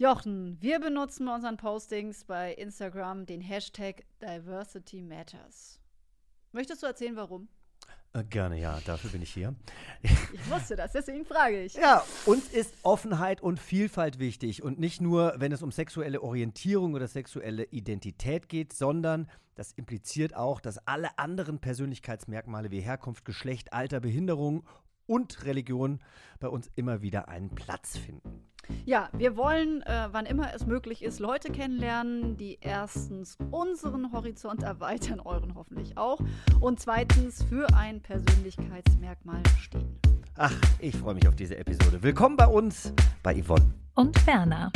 Jochen, wir benutzen bei unseren Postings bei Instagram den Hashtag Diversity Matters. Möchtest du erzählen, warum? Äh, Gerne, ja, dafür bin ich hier. Ich wusste das, deswegen frage ich. Ja, uns ist Offenheit und Vielfalt wichtig und nicht nur, wenn es um sexuelle Orientierung oder sexuelle Identität geht, sondern das impliziert auch, dass alle anderen Persönlichkeitsmerkmale wie Herkunft, Geschlecht, Alter, Behinderung und Religion bei uns immer wieder einen Platz finden. Ja, wir wollen, äh, wann immer es möglich ist, Leute kennenlernen, die erstens unseren Horizont erweitern, euren hoffentlich auch, und zweitens für ein Persönlichkeitsmerkmal stehen. Ach, ich freue mich auf diese Episode. Willkommen bei uns, bei Yvonne. und Berner.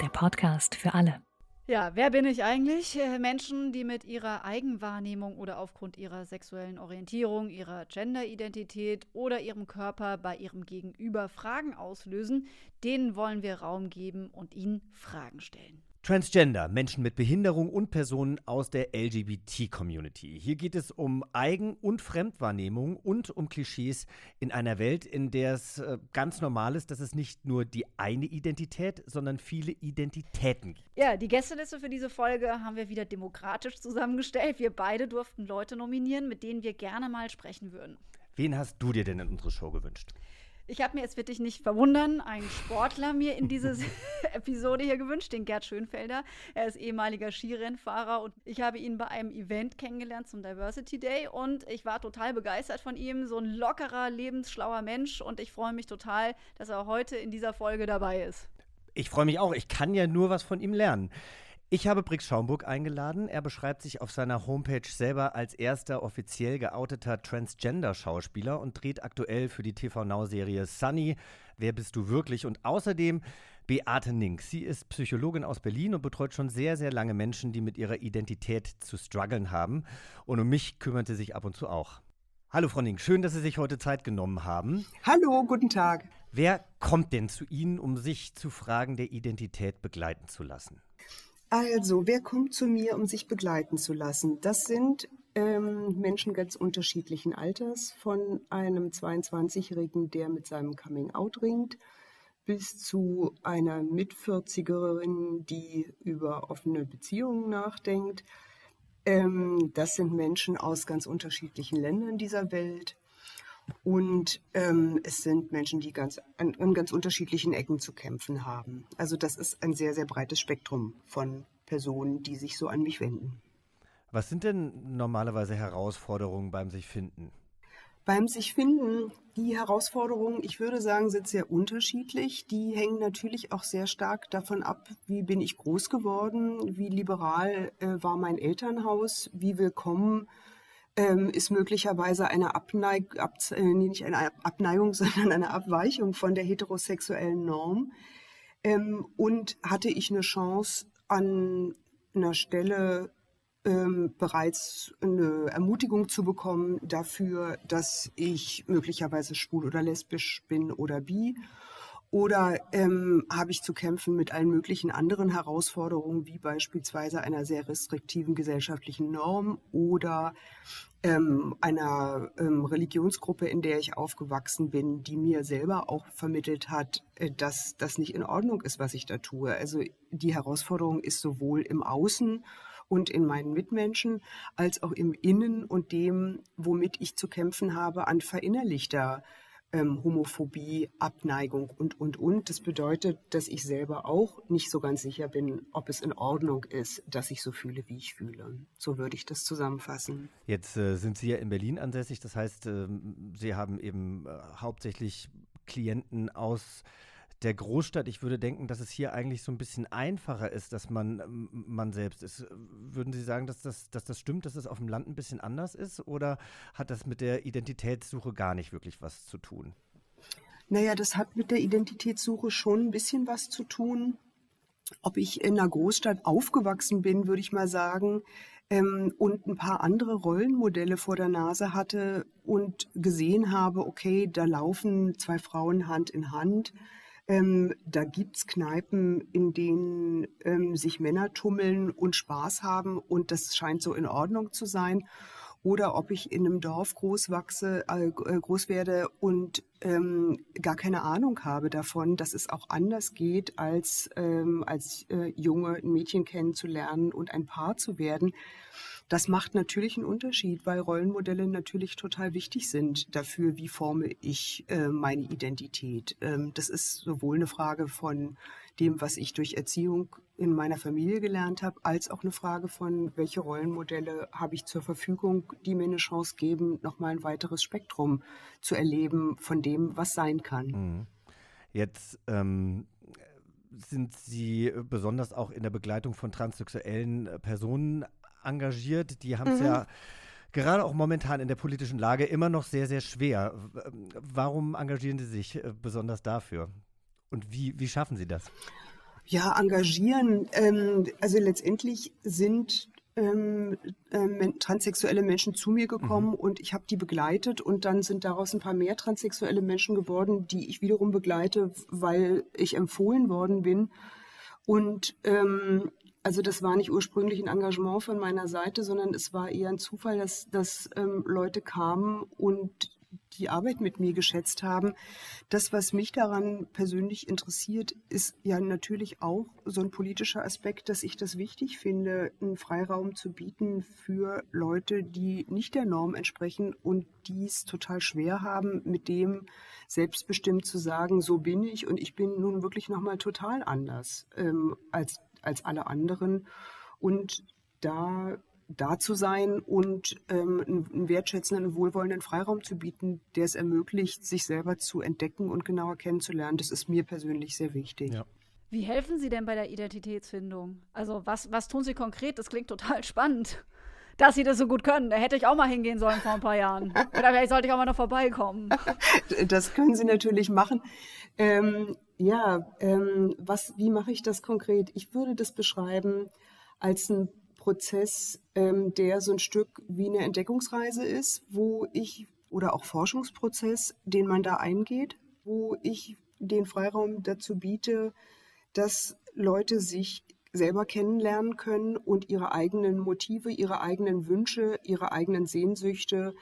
Der Podcast für alle. Ja, wer bin ich eigentlich? Äh, Menschen, die mit ihrer Eigenwahrnehmung oder aufgrund ihrer sexuellen Orientierung, ihrer Genderidentität oder ihrem Körper bei ihrem Gegenüber Fragen auslösen, denen wollen wir Raum geben und ihnen Fragen stellen. Transgender, Menschen mit Behinderung und Personen aus der LGBT-Community. Hier geht es um Eigen- und Fremdwahrnehmung und um Klischees in einer Welt, in der es äh, ganz normal ist, dass es nicht nur die eine Identität, sondern viele Identitäten gibt. Ja, die Gästeliste für diese Folge haben wir wieder demokratisch zusammengestellt. Wir beide durften Leute nominieren, mit denen wir gerne mal sprechen würden. Wen hast du dir denn in unsere Show gewünscht? Ich habe mir, jetzt wird dich nicht verwundern, einen Sportler mir in diese Episode hier gewünscht, den Gerd Schönfelder. Er ist ehemaliger Skirennfahrer und ich habe ihn bei einem Event kennengelernt zum Diversity Day und ich war total begeistert von ihm. So ein lockerer, lebensschlauer Mensch und ich freue mich total, dass er heute in dieser Folge dabei ist. Ich freue mich auch. Ich kann ja nur was von ihm lernen. Ich habe Brix Schaumburg eingeladen. Er beschreibt sich auf seiner Homepage selber als erster offiziell geouteter Transgender-Schauspieler und dreht aktuell für die TV Now-Serie Sunny. Wer bist du wirklich? Und außerdem Beate Nink. Sie ist Psychologin aus Berlin und betreut schon sehr, sehr lange Menschen, die mit ihrer Identität zu strugglen haben. Und um mich kümmert sie sich ab und zu auch. Hallo, Frau Nink. Schön, dass Sie sich heute Zeit genommen haben. Hallo, guten Tag. Wer kommt denn zu Ihnen, um sich zu Fragen der Identität begleiten zu lassen? Also, wer kommt zu mir, um sich begleiten zu lassen? Das sind ähm, Menschen ganz unterschiedlichen Alters, von einem 22-Jährigen, der mit seinem Coming-out ringt, bis zu einer Mit-40erin, die über offene Beziehungen nachdenkt. Ähm, das sind Menschen aus ganz unterschiedlichen Ländern dieser Welt. Und ähm, es sind Menschen, die ganz, an, an ganz unterschiedlichen Ecken zu kämpfen haben. Also das ist ein sehr, sehr breites Spektrum von Personen, die sich so an mich wenden. Was sind denn normalerweise Herausforderungen beim sich finden? Beim sich finden, die Herausforderungen, ich würde sagen, sind sehr unterschiedlich. Die hängen natürlich auch sehr stark davon ab, wie bin ich groß geworden, wie liberal äh, war mein Elternhaus, wie willkommen ähm, ist möglicherweise eine Abneig ab, äh, nicht eine Abneigung, sondern eine Abweichung von der heterosexuellen Norm. Ähm, und hatte ich eine Chance, an einer Stelle ähm, bereits eine Ermutigung zu bekommen dafür, dass ich möglicherweise schwul oder lesbisch bin oder bi. Oder ähm, habe ich zu kämpfen mit allen möglichen anderen Herausforderungen, wie beispielsweise einer sehr restriktiven gesellschaftlichen Norm oder ähm, einer ähm, Religionsgruppe, in der ich aufgewachsen bin, die mir selber auch vermittelt hat, äh, dass das nicht in Ordnung ist, was ich da tue. Also die Herausforderung ist sowohl im Außen und in meinen Mitmenschen als auch im Innen und dem, womit ich zu kämpfen habe, an verinnerlichter ähm, Homophobie, Abneigung und, und, und. Das bedeutet, dass ich selber auch nicht so ganz sicher bin, ob es in Ordnung ist, dass ich so fühle, wie ich fühle. So würde ich das zusammenfassen. Jetzt äh, sind Sie ja in Berlin ansässig, das heißt, ähm, Sie haben eben äh, hauptsächlich Klienten aus der Großstadt. Ich würde denken, dass es hier eigentlich so ein bisschen einfacher ist, dass man ähm, man selbst ist. Würden Sie sagen, dass das, dass das stimmt, dass es auf dem Land ein bisschen anders ist? Oder hat das mit der Identitätssuche gar nicht wirklich was zu tun? Naja, das hat mit der Identitätssuche schon ein bisschen was zu tun. Ob ich in einer Großstadt aufgewachsen bin, würde ich mal sagen, ähm, und ein paar andere Rollenmodelle vor der Nase hatte und gesehen habe, okay, da laufen zwei Frauen Hand in Hand. Ähm, da gibt's Kneipen, in denen ähm, sich Männer tummeln und Spaß haben und das scheint so in Ordnung zu sein oder ob ich in einem Dorf groß wachse, äh, äh, groß werde und ähm, gar keine Ahnung habe davon, dass es auch anders geht, als ähm, als äh, Junge ein Mädchen kennenzulernen und ein Paar zu werden. Das macht natürlich einen Unterschied, weil Rollenmodelle natürlich total wichtig sind dafür, wie forme ich äh, meine Identität. Ähm, das ist sowohl eine Frage von dem, was ich durch Erziehung in meiner Familie gelernt habe, als auch eine Frage von, welche Rollenmodelle habe ich zur Verfügung, die mir eine Chance geben, nochmal ein weiteres Spektrum zu erleben von dem, was sein kann. Mhm. Jetzt ähm, sind Sie besonders auch in der Begleitung von transsexuellen Personen engagiert. Die haben es mhm. ja gerade auch momentan in der politischen Lage immer noch sehr, sehr schwer. Warum engagieren Sie sich äh, besonders dafür? Und wie, wie schaffen Sie das? Ja, engagieren. Ähm, also letztendlich sind ähm, ähm, transsexuelle Menschen zu mir gekommen mhm. und ich habe die begleitet und dann sind daraus ein paar mehr transsexuelle Menschen geworden, die ich wiederum begleite, weil ich empfohlen worden bin. Und ähm, also das war nicht ursprünglich ein Engagement von meiner Seite, sondern es war eher ein Zufall, dass, dass ähm, Leute kamen und die Arbeit mit mir geschätzt haben. Das, was mich daran persönlich interessiert, ist ja natürlich auch so ein politischer Aspekt, dass ich das wichtig finde, einen Freiraum zu bieten für Leute, die nicht der Norm entsprechen und die es total schwer haben, mit dem selbstbestimmt zu sagen, so bin ich und ich bin nun wirklich nochmal total anders ähm, als, als alle anderen. Und da da zu sein und ähm, einen wertschätzenden, wohlwollenden Freiraum zu bieten, der es ermöglicht, sich selber zu entdecken und genauer kennenzulernen. Das ist mir persönlich sehr wichtig. Ja. Wie helfen Sie denn bei der Identitätsfindung? Also was, was tun Sie konkret? Das klingt total spannend, dass Sie das so gut können. Da hätte ich auch mal hingehen sollen vor ein paar Jahren. Oder vielleicht sollte ich auch mal noch vorbeikommen. Das können Sie natürlich machen. Ähm, ja, ähm, was, wie mache ich das konkret? Ich würde das beschreiben als ein Prozess, ähm, der so ein Stück wie eine Entdeckungsreise ist, wo ich oder auch Forschungsprozess, den man da eingeht, wo ich den Freiraum dazu biete, dass Leute sich selber kennenlernen können und ihre eigenen Motive, ihre eigenen Wünsche, ihre eigenen Sehnsüchte,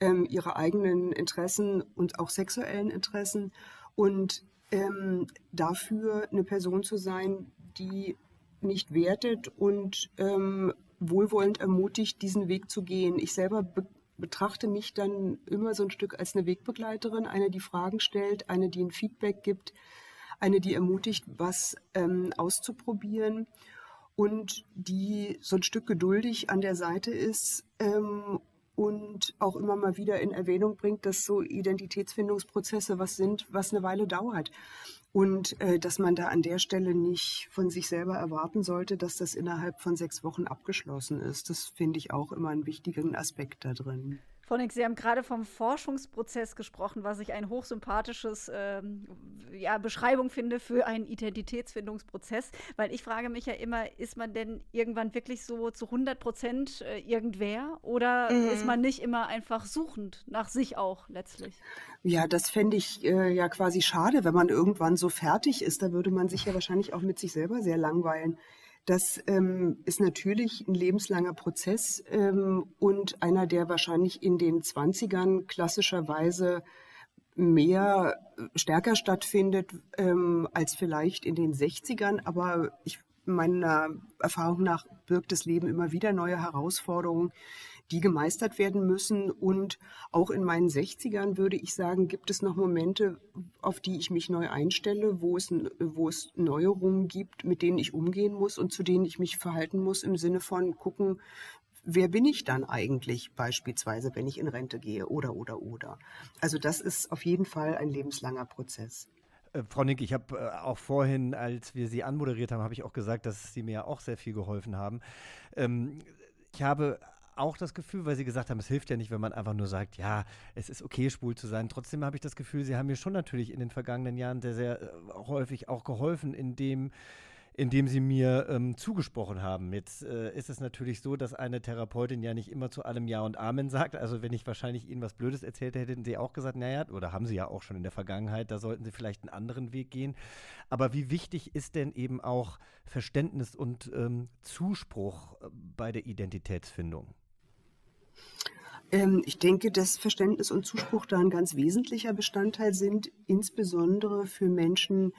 ähm, ihre eigenen Interessen und auch sexuellen Interessen und ähm, dafür eine Person zu sein, die nicht wertet und ähm, wohlwollend ermutigt, diesen Weg zu gehen. Ich selber be betrachte mich dann immer so ein Stück als eine Wegbegleiterin, eine, die Fragen stellt, eine, die ein Feedback gibt, eine, die ermutigt, was ähm, auszuprobieren und die so ein Stück geduldig an der Seite ist ähm, auch immer mal wieder in Erwähnung bringt, dass so Identitätsfindungsprozesse was sind, was eine Weile dauert. Und äh, dass man da an der Stelle nicht von sich selber erwarten sollte, dass das innerhalb von sechs Wochen abgeschlossen ist. Das finde ich auch immer einen wichtigen Aspekt da drin. Frau Nix, Sie haben gerade vom Forschungsprozess gesprochen, was ich ein hochsympathisches ähm, ja, Beschreibung finde für einen Identitätsfindungsprozess, weil ich frage mich ja immer, ist man denn irgendwann wirklich so zu 100 Prozent äh, irgendwer oder mhm. ist man nicht immer einfach suchend nach sich auch letztlich? Ja, das fände ich äh, ja quasi schade, wenn man irgendwann so fertig ist. Da würde man sich ja wahrscheinlich auch mit sich selber sehr langweilen. Das ähm, ist natürlich ein lebenslanger Prozess ähm, und einer, der wahrscheinlich in den Zwanzigern klassischerweise mehr äh, stärker stattfindet ähm, als vielleicht in den 60ern. Aber ich meiner Erfahrung nach birgt das Leben immer wieder neue Herausforderungen, die gemeistert werden müssen. Und auch in meinen 60ern würde ich sagen, gibt es noch Momente, auf die ich mich neu einstelle, wo es, wo es Neuerungen gibt, mit denen ich umgehen muss und zu denen ich mich verhalten muss im Sinne von gucken, wer bin ich dann eigentlich beispielsweise, wenn ich in Rente gehe oder oder oder. Also das ist auf jeden Fall ein lebenslanger Prozess. Äh, Frau Nick, ich habe äh, auch vorhin, als wir Sie anmoderiert haben, habe ich auch gesagt, dass Sie mir auch sehr viel geholfen haben. Ähm, ich habe auch das Gefühl, weil Sie gesagt haben, es hilft ja nicht, wenn man einfach nur sagt, ja, es ist okay, schwul zu sein. Trotzdem habe ich das Gefühl, Sie haben mir schon natürlich in den vergangenen Jahren sehr, sehr äh, häufig auch geholfen, indem indem sie mir ähm, zugesprochen haben. Jetzt äh, ist es natürlich so, dass eine Therapeutin ja nicht immer zu allem Ja und Amen sagt. Also wenn ich wahrscheinlich Ihnen was Blödes erzählt hätte, hätten Sie auch gesagt, naja, oder haben Sie ja auch schon in der Vergangenheit, da sollten Sie vielleicht einen anderen Weg gehen. Aber wie wichtig ist denn eben auch Verständnis und ähm, Zuspruch äh, bei der Identitätsfindung? Ähm, ich denke, dass Verständnis und Zuspruch da ein ganz wesentlicher Bestandteil sind, insbesondere für Menschen,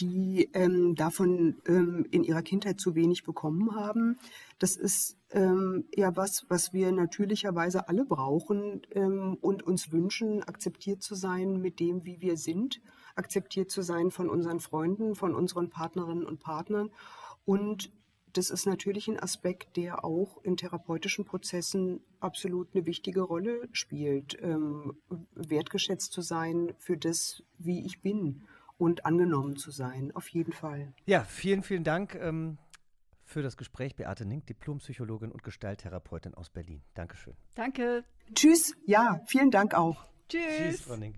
die ähm, davon ähm, in ihrer Kindheit zu wenig bekommen haben. Das ist ähm, ja was, was wir natürlicherweise alle brauchen ähm, und uns wünschen, akzeptiert zu sein mit dem, wie wir sind, akzeptiert zu sein von unseren Freunden, von unseren Partnerinnen und Partnern. Und das ist natürlich ein Aspekt, der auch in therapeutischen Prozessen absolut eine wichtige Rolle spielt, ähm, wertgeschätzt zu sein für das, wie ich bin und angenommen zu sein, auf jeden Fall. Ja, vielen, vielen Dank ähm, für das Gespräch, Beate Nink, Diplompsychologin und Gestalttherapeutin aus Berlin. Dankeschön. Danke. Tschüss. Ja, vielen Dank auch. Tschüss. Tschüss, Frau Nink.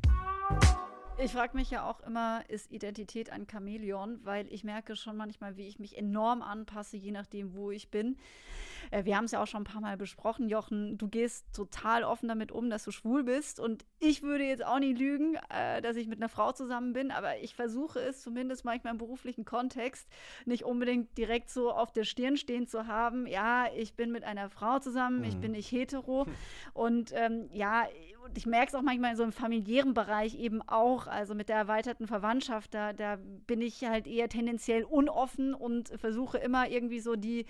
Ich frage mich ja auch immer, ist Identität ein Chamäleon? Weil ich merke schon manchmal, wie ich mich enorm anpasse, je nachdem, wo ich bin. Äh, wir haben es ja auch schon ein paar Mal besprochen, Jochen. Du gehst total offen damit um, dass du schwul bist. Und ich würde jetzt auch nie lügen, äh, dass ich mit einer Frau zusammen bin. Aber ich versuche es zumindest manchmal im beruflichen Kontext nicht unbedingt direkt so auf der Stirn stehen zu haben. Ja, ich bin mit einer Frau zusammen, mhm. ich bin nicht hetero. Und ähm, ja, ich merke es auch manchmal in so einem familiären Bereich eben auch. Also mit der erweiterten Verwandtschaft, da, da bin ich halt eher tendenziell unoffen und versuche immer irgendwie so die,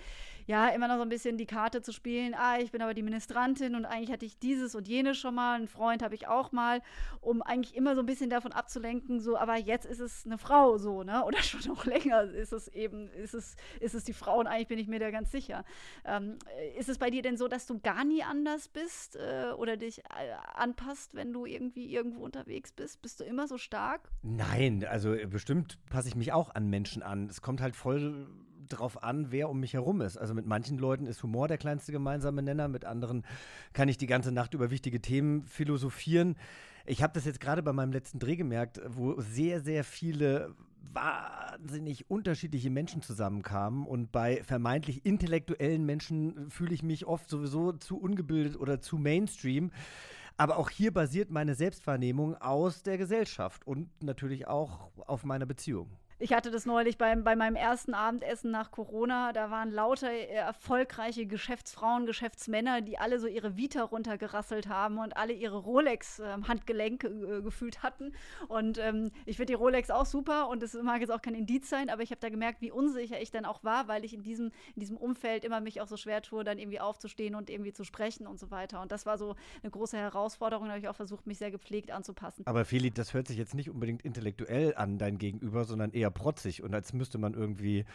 ja, immer noch so ein bisschen die Karte zu spielen. Ah, ich bin aber die Ministrantin und eigentlich hatte ich dieses und jenes schon mal, einen Freund habe ich auch mal, um eigentlich immer so ein bisschen davon abzulenken, so, aber jetzt ist es eine Frau so, ne? Oder schon noch länger ist es eben, ist es, ist es die Frau und eigentlich bin ich mir da ganz sicher. Ähm, ist es bei dir denn so, dass du gar nie anders bist äh, oder dich äh, anpasst, wenn du irgendwie irgendwo unterwegs bist? Bist du immer so stark? Nein, also äh, bestimmt passe ich mich auch an Menschen an. Es kommt halt voll drauf an, wer um mich herum ist. Also mit manchen Leuten ist Humor der kleinste gemeinsame Nenner, mit anderen kann ich die ganze Nacht über wichtige Themen philosophieren. Ich habe das jetzt gerade bei meinem letzten Dreh gemerkt, wo sehr, sehr viele wahnsinnig unterschiedliche Menschen zusammenkamen und bei vermeintlich intellektuellen Menschen fühle ich mich oft sowieso zu ungebildet oder zu Mainstream. Aber auch hier basiert meine Selbstwahrnehmung aus der Gesellschaft und natürlich auch auf meiner Beziehung. Ich hatte das neulich beim, bei meinem ersten Abendessen nach Corona. Da waren lauter äh, erfolgreiche Geschäftsfrauen, Geschäftsmänner, die alle so ihre Vita runtergerasselt haben und alle ihre Rolex-Handgelenke ähm, äh, gefühlt hatten. Und ähm, ich finde die Rolex auch super und es mag jetzt auch kein Indiz sein, aber ich habe da gemerkt, wie unsicher ich dann auch war, weil ich in diesem, in diesem Umfeld immer mich auch so schwer tue, dann irgendwie aufzustehen und irgendwie zu sprechen und so weiter. Und das war so eine große Herausforderung. Da habe ich auch versucht, mich sehr gepflegt anzupassen. Aber Feli, das hört sich jetzt nicht unbedingt intellektuell an, dein Gegenüber, sondern eher protzig und als müsste man irgendwie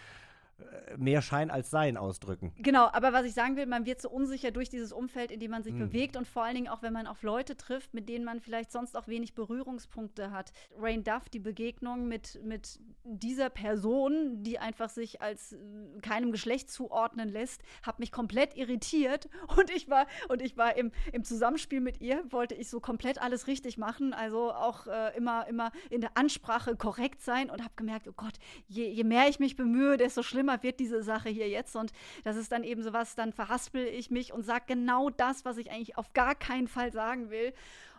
mehr Schein als Sein ausdrücken. Genau, aber was ich sagen will, man wird so unsicher durch dieses Umfeld, in dem man sich mhm. bewegt und vor allen Dingen auch, wenn man auf Leute trifft, mit denen man vielleicht sonst auch wenig Berührungspunkte hat. Rain Duff, die Begegnung mit, mit dieser Person, die einfach sich als äh, keinem Geschlecht zuordnen lässt, hat mich komplett irritiert und ich war und ich war im, im Zusammenspiel mit ihr, wollte ich so komplett alles richtig machen, also auch äh, immer, immer in der Ansprache korrekt sein und habe gemerkt, oh Gott, je, je mehr ich mich bemühe, desto schlimmer schlimmer wird diese Sache hier jetzt. Und das ist dann eben so was, dann verhaspel ich mich und sage genau das, was ich eigentlich auf gar keinen Fall sagen will.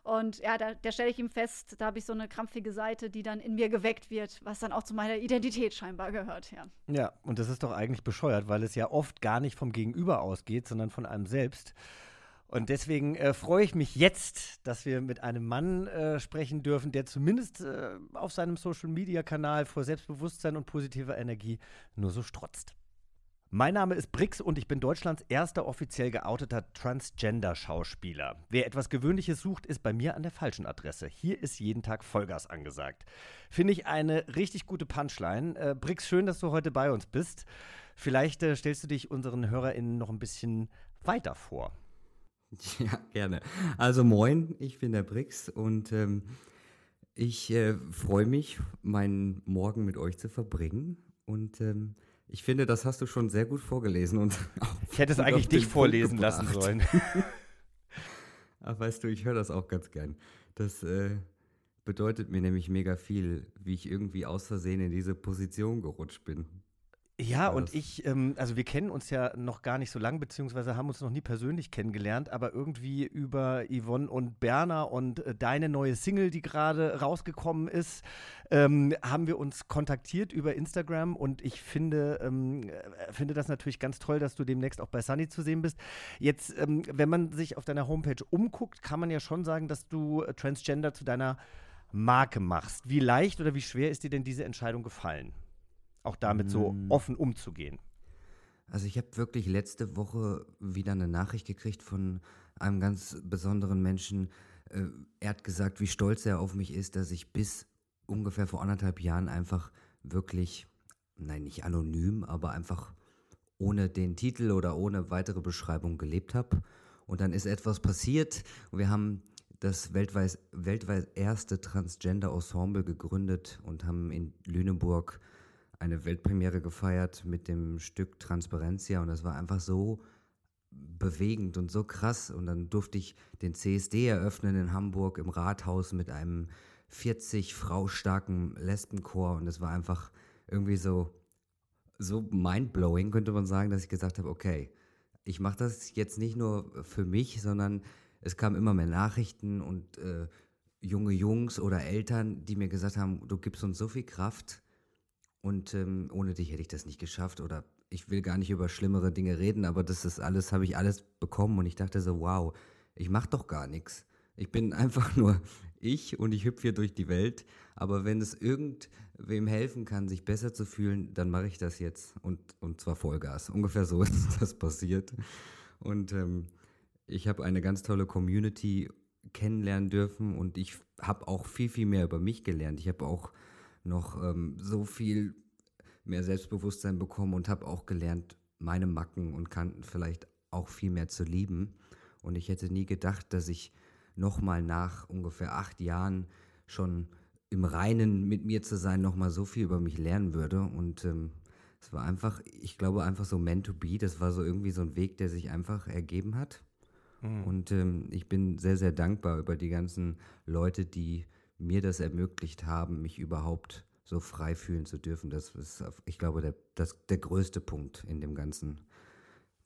Und ja, da, da stelle ich ihm fest, da habe ich so eine krampfige Seite, die dann in mir geweckt wird, was dann auch zu meiner Identität scheinbar gehört. Ja, ja und das ist doch eigentlich bescheuert, weil es ja oft gar nicht vom Gegenüber ausgeht, sondern von einem selbst. Und deswegen äh, freue ich mich jetzt, dass wir mit einem Mann äh, sprechen dürfen, der zumindest äh, auf seinem Social-Media-Kanal vor Selbstbewusstsein und positiver Energie nur so strotzt. Mein Name ist Brix und ich bin Deutschlands erster offiziell geouteter Transgender-Schauspieler. Wer etwas Gewöhnliches sucht, ist bei mir an der falschen Adresse. Hier ist jeden Tag Vollgas angesagt. Finde ich eine richtig gute Punchline. Äh, Brix, schön, dass du heute bei uns bist. Vielleicht äh, stellst du dich unseren HörerInnen noch ein bisschen weiter vor. Ja, gerne. Also moin, ich bin der Brix und ähm, ich äh, freue mich, meinen Morgen mit euch zu verbringen und ähm, Ich finde, das hast du schon sehr gut vorgelesen und ich hätte es eigentlich dich vorlesen lassen sollen. Ach, weißt du, ich höre das auch ganz gern. Das äh, bedeutet mir nämlich mega viel, wie ich irgendwie aus Versehen in diese Position gerutscht bin. Ja, und ich, ähm, also wir kennen uns ja noch gar nicht so lang, beziehungsweise haben uns noch nie persönlich kennengelernt, aber irgendwie über Yvonne und Berner und äh, deine neue Single, die gerade rausgekommen ist, ähm, haben wir uns kontaktiert über Instagram und ich finde, ähm, äh, finde das natürlich ganz toll, dass du demnächst auch bei Sunny zu sehen bist. Jetzt, ähm, wenn man sich auf deiner Homepage umguckt, kann man ja schon sagen, dass du äh, Transgender zu deiner Marke machst. Wie leicht oder wie schwer ist dir denn diese Entscheidung gefallen? Auch damit so mm. offen umzugehen? Also ich habe wirklich letzte Woche wieder eine Nachricht gekriegt von einem ganz besonderen Menschen. Äh, er hat gesagt, wie stolz er auf mich ist, dass ich bis ungefähr vor anderthalb Jahren einfach wirklich, nein, nicht anonym, aber einfach ohne den Titel oder ohne weitere Beschreibung gelebt habe. Und dann ist etwas passiert und wir haben das weltweit, weltweit erste Transgender-Ensemble gegründet und haben in Lüneburg eine Weltpremiere gefeiert mit dem Stück Transparencia und das war einfach so bewegend und so krass. Und dann durfte ich den CSD eröffnen in Hamburg im Rathaus mit einem 40 Frau starken Lesbenchor und es war einfach irgendwie so, so mindblowing, könnte man sagen, dass ich gesagt habe, okay, ich mache das jetzt nicht nur für mich, sondern es kamen immer mehr Nachrichten und äh, junge Jungs oder Eltern, die mir gesagt haben, du gibst uns so viel Kraft und ähm, ohne dich hätte ich das nicht geschafft oder ich will gar nicht über schlimmere Dinge reden, aber das ist alles, habe ich alles bekommen und ich dachte so, wow, ich mache doch gar nichts. Ich bin einfach nur ich und ich hüpfe hier durch die Welt. Aber wenn es irgendwem helfen kann, sich besser zu fühlen, dann mache ich das jetzt und, und zwar Vollgas. Ungefähr so ist das passiert. Und ähm, ich habe eine ganz tolle Community kennenlernen dürfen und ich habe auch viel, viel mehr über mich gelernt. Ich habe auch noch ähm, so viel mehr Selbstbewusstsein bekommen und habe auch gelernt, meine Macken und Kanten vielleicht auch viel mehr zu lieben. Und ich hätte nie gedacht, dass ich nochmal nach ungefähr acht Jahren schon im Reinen mit mir zu sein, nochmal so viel über mich lernen würde. Und ähm, es war einfach, ich glaube, einfach so meant to be. Das war so irgendwie so ein Weg, der sich einfach ergeben hat. Mhm. Und ähm, ich bin sehr, sehr dankbar über die ganzen Leute, die mir das ermöglicht haben, mich überhaupt so frei fühlen zu dürfen. Das ist, ich glaube, der, das, der größte Punkt in dem Ganzen,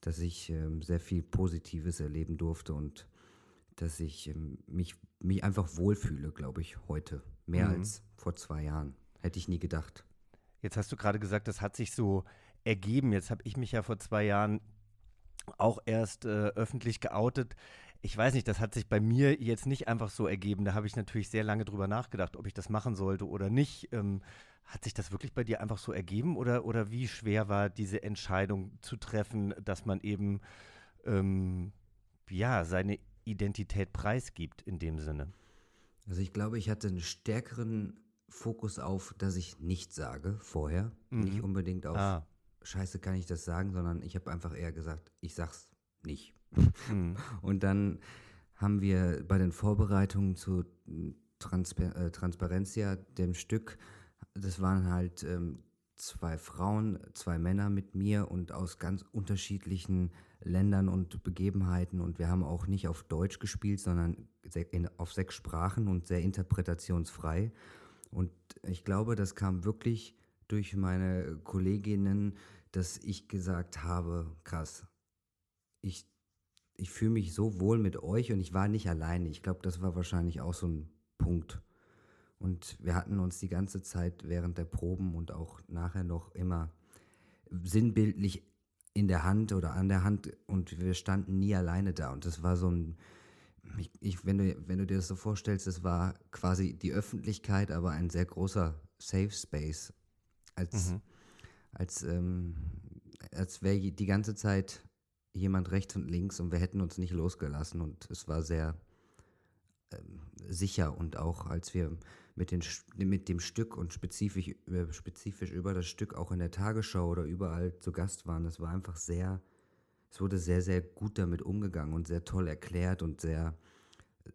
dass ich ähm, sehr viel Positives erleben durfte und dass ich ähm, mich, mich einfach wohlfühle, glaube ich, heute. Mehr mhm. als vor zwei Jahren. Hätte ich nie gedacht. Jetzt hast du gerade gesagt, das hat sich so ergeben. Jetzt habe ich mich ja vor zwei Jahren auch erst äh, öffentlich geoutet ich weiß nicht, das hat sich bei mir jetzt nicht einfach so ergeben. Da habe ich natürlich sehr lange drüber nachgedacht, ob ich das machen sollte oder nicht. Ähm, hat sich das wirklich bei dir einfach so ergeben oder, oder wie schwer war diese Entscheidung zu treffen, dass man eben ähm, ja, seine Identität preisgibt in dem Sinne? Also ich glaube, ich hatte einen stärkeren Fokus auf, dass ich nichts sage vorher. Mhm. Nicht unbedingt auf ah. Scheiße kann ich das sagen, sondern ich habe einfach eher gesagt, ich sag's nicht. Mhm. Und dann haben wir bei den Vorbereitungen zu Transper äh, Transparencia, dem Stück, das waren halt ähm, zwei Frauen, zwei Männer mit mir und aus ganz unterschiedlichen Ländern und Begebenheiten. Und wir haben auch nicht auf Deutsch gespielt, sondern in, auf sechs Sprachen und sehr interpretationsfrei. Und ich glaube, das kam wirklich durch meine Kolleginnen, dass ich gesagt habe, krass, ich ich fühle mich so wohl mit euch und ich war nicht alleine. Ich glaube, das war wahrscheinlich auch so ein Punkt. Und wir hatten uns die ganze Zeit während der Proben und auch nachher noch immer sinnbildlich in der Hand oder an der Hand und wir standen nie alleine da. Und das war so ein, ich, ich, wenn, du, wenn du dir das so vorstellst, das war quasi die Öffentlichkeit, aber ein sehr großer Safe Space. Als, mhm. als, ähm, als wäre die ganze Zeit jemand rechts und links und wir hätten uns nicht losgelassen und es war sehr ähm, sicher und auch als wir mit, den, mit dem Stück und spezifisch, äh, spezifisch über das Stück auch in der Tagesschau oder überall zu Gast waren, es war einfach sehr, es wurde sehr, sehr gut damit umgegangen und sehr toll erklärt und sehr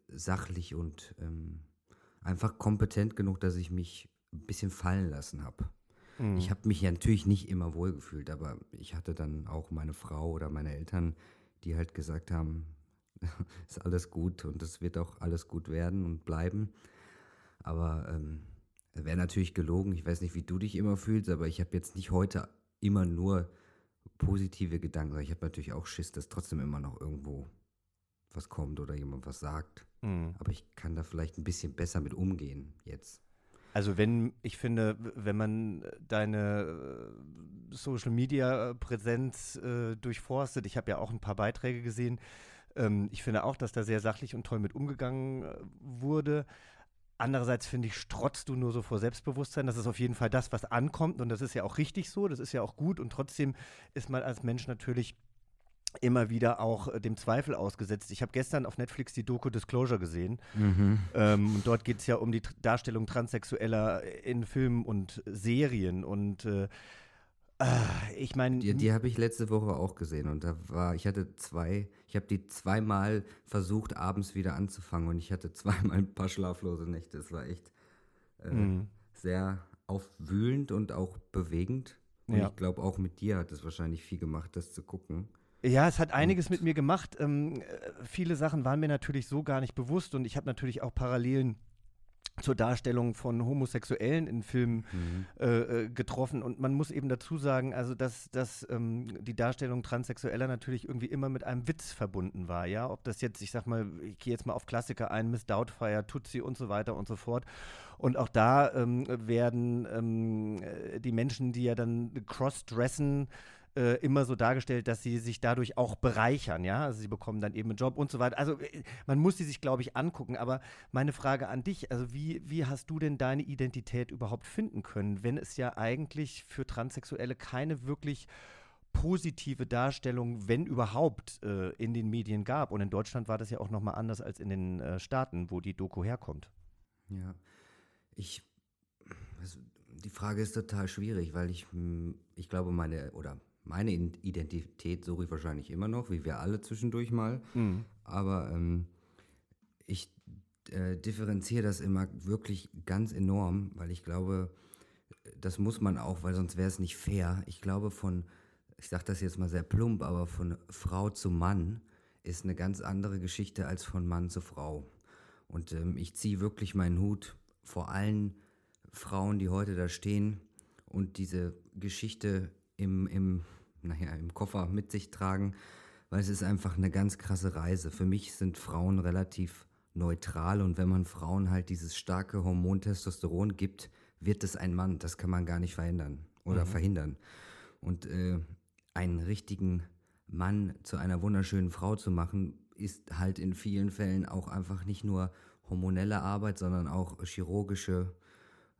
sachlich und ähm, einfach kompetent genug, dass ich mich ein bisschen fallen lassen habe. Mhm. Ich habe mich ja natürlich nicht immer wohlgefühlt, aber ich hatte dann auch meine Frau oder meine Eltern, die halt gesagt haben, ist alles gut und es wird auch alles gut werden und bleiben. Aber ähm, wäre natürlich gelogen. Ich weiß nicht, wie du dich immer fühlst, aber ich habe jetzt nicht heute immer nur positive Gedanken. Ich habe natürlich auch Schiss, dass trotzdem immer noch irgendwo was kommt oder jemand was sagt. Mhm. Aber ich kann da vielleicht ein bisschen besser mit umgehen jetzt. Also wenn, ich finde, wenn man deine äh, Social Media Präsenz äh, durchforstet, ich habe ja auch ein paar Beiträge gesehen, ähm, ich finde auch, dass da sehr sachlich und toll mit umgegangen äh, wurde. Andererseits finde ich, strotzt du nur so vor Selbstbewusstsein. Das ist auf jeden Fall das, was ankommt. Und das ist ja auch richtig so. Das ist ja auch gut. Und trotzdem ist man als Mensch natürlich immer wieder auch äh, dem Zweifel ausgesetzt. Ich habe gestern auf Netflix die Doku Disclosure gesehen. Mhm. Ähm, dort geht es ja um die Darstellung Transsexueller in Filmen und Serien. Und äh, äh, ich meine. Die, die habe ich letzte Woche auch gesehen. Und da war, ich hatte zwei, ich habe die zweimal versucht, abends wieder anzufangen. Und ich hatte zweimal ein paar schlaflose Nächte. Es war echt äh, mhm. sehr aufwühlend und auch bewegend. Und ja. ich glaube, auch mit dir hat es wahrscheinlich viel gemacht, das zu gucken. Ja, es hat einiges mit mir gemacht. Ähm, äh, viele Sachen waren mir natürlich so gar nicht bewusst und ich habe natürlich auch Parallelen zur Darstellung von Homosexuellen in Filmen mhm. äh, äh, getroffen. Und man muss eben dazu sagen, also dass, dass ähm, die Darstellung Transsexueller natürlich irgendwie immer mit einem Witz verbunden war, ja. Ob das jetzt, ich sag mal, ich gehe jetzt mal auf Klassiker ein, Miss Doubtfire, Tutsi und so weiter und so fort. Und auch da ähm, werden ähm, äh, die Menschen, die ja dann crossdressen, äh, immer so dargestellt, dass sie sich dadurch auch bereichern, ja. Also sie bekommen dann eben einen Job und so weiter. Also äh, man muss sie sich, glaube ich, angucken. Aber meine Frage an dich, also wie, wie hast du denn deine Identität überhaupt finden können, wenn es ja eigentlich für Transsexuelle keine wirklich positive Darstellung, wenn überhaupt, äh, in den Medien gab. Und in Deutschland war das ja auch nochmal anders als in den äh, Staaten, wo die Doku herkommt. Ja, ich, also die Frage ist total schwierig, weil ich, hm, ich glaube, meine, oder meine Identität suche ich wahrscheinlich immer noch, wie wir alle zwischendurch mal. Mhm. Aber ähm, ich äh, differenziere das immer wirklich ganz enorm, weil ich glaube, das muss man auch, weil sonst wäre es nicht fair. Ich glaube von, ich sage das jetzt mal sehr plump, aber von Frau zu Mann ist eine ganz andere Geschichte als von Mann zu Frau. Und ähm, ich ziehe wirklich meinen Hut vor allen Frauen, die heute da stehen und diese Geschichte im, im naja, im Koffer mit sich tragen, weil es ist einfach eine ganz krasse Reise. Für mich sind Frauen relativ neutral und wenn man Frauen halt dieses starke Hormon Testosteron gibt, wird es ein Mann. Das kann man gar nicht verändern oder mhm. verhindern. Und äh, einen richtigen Mann zu einer wunderschönen Frau zu machen, ist halt in vielen Fällen auch einfach nicht nur hormonelle Arbeit, sondern auch chirurgische.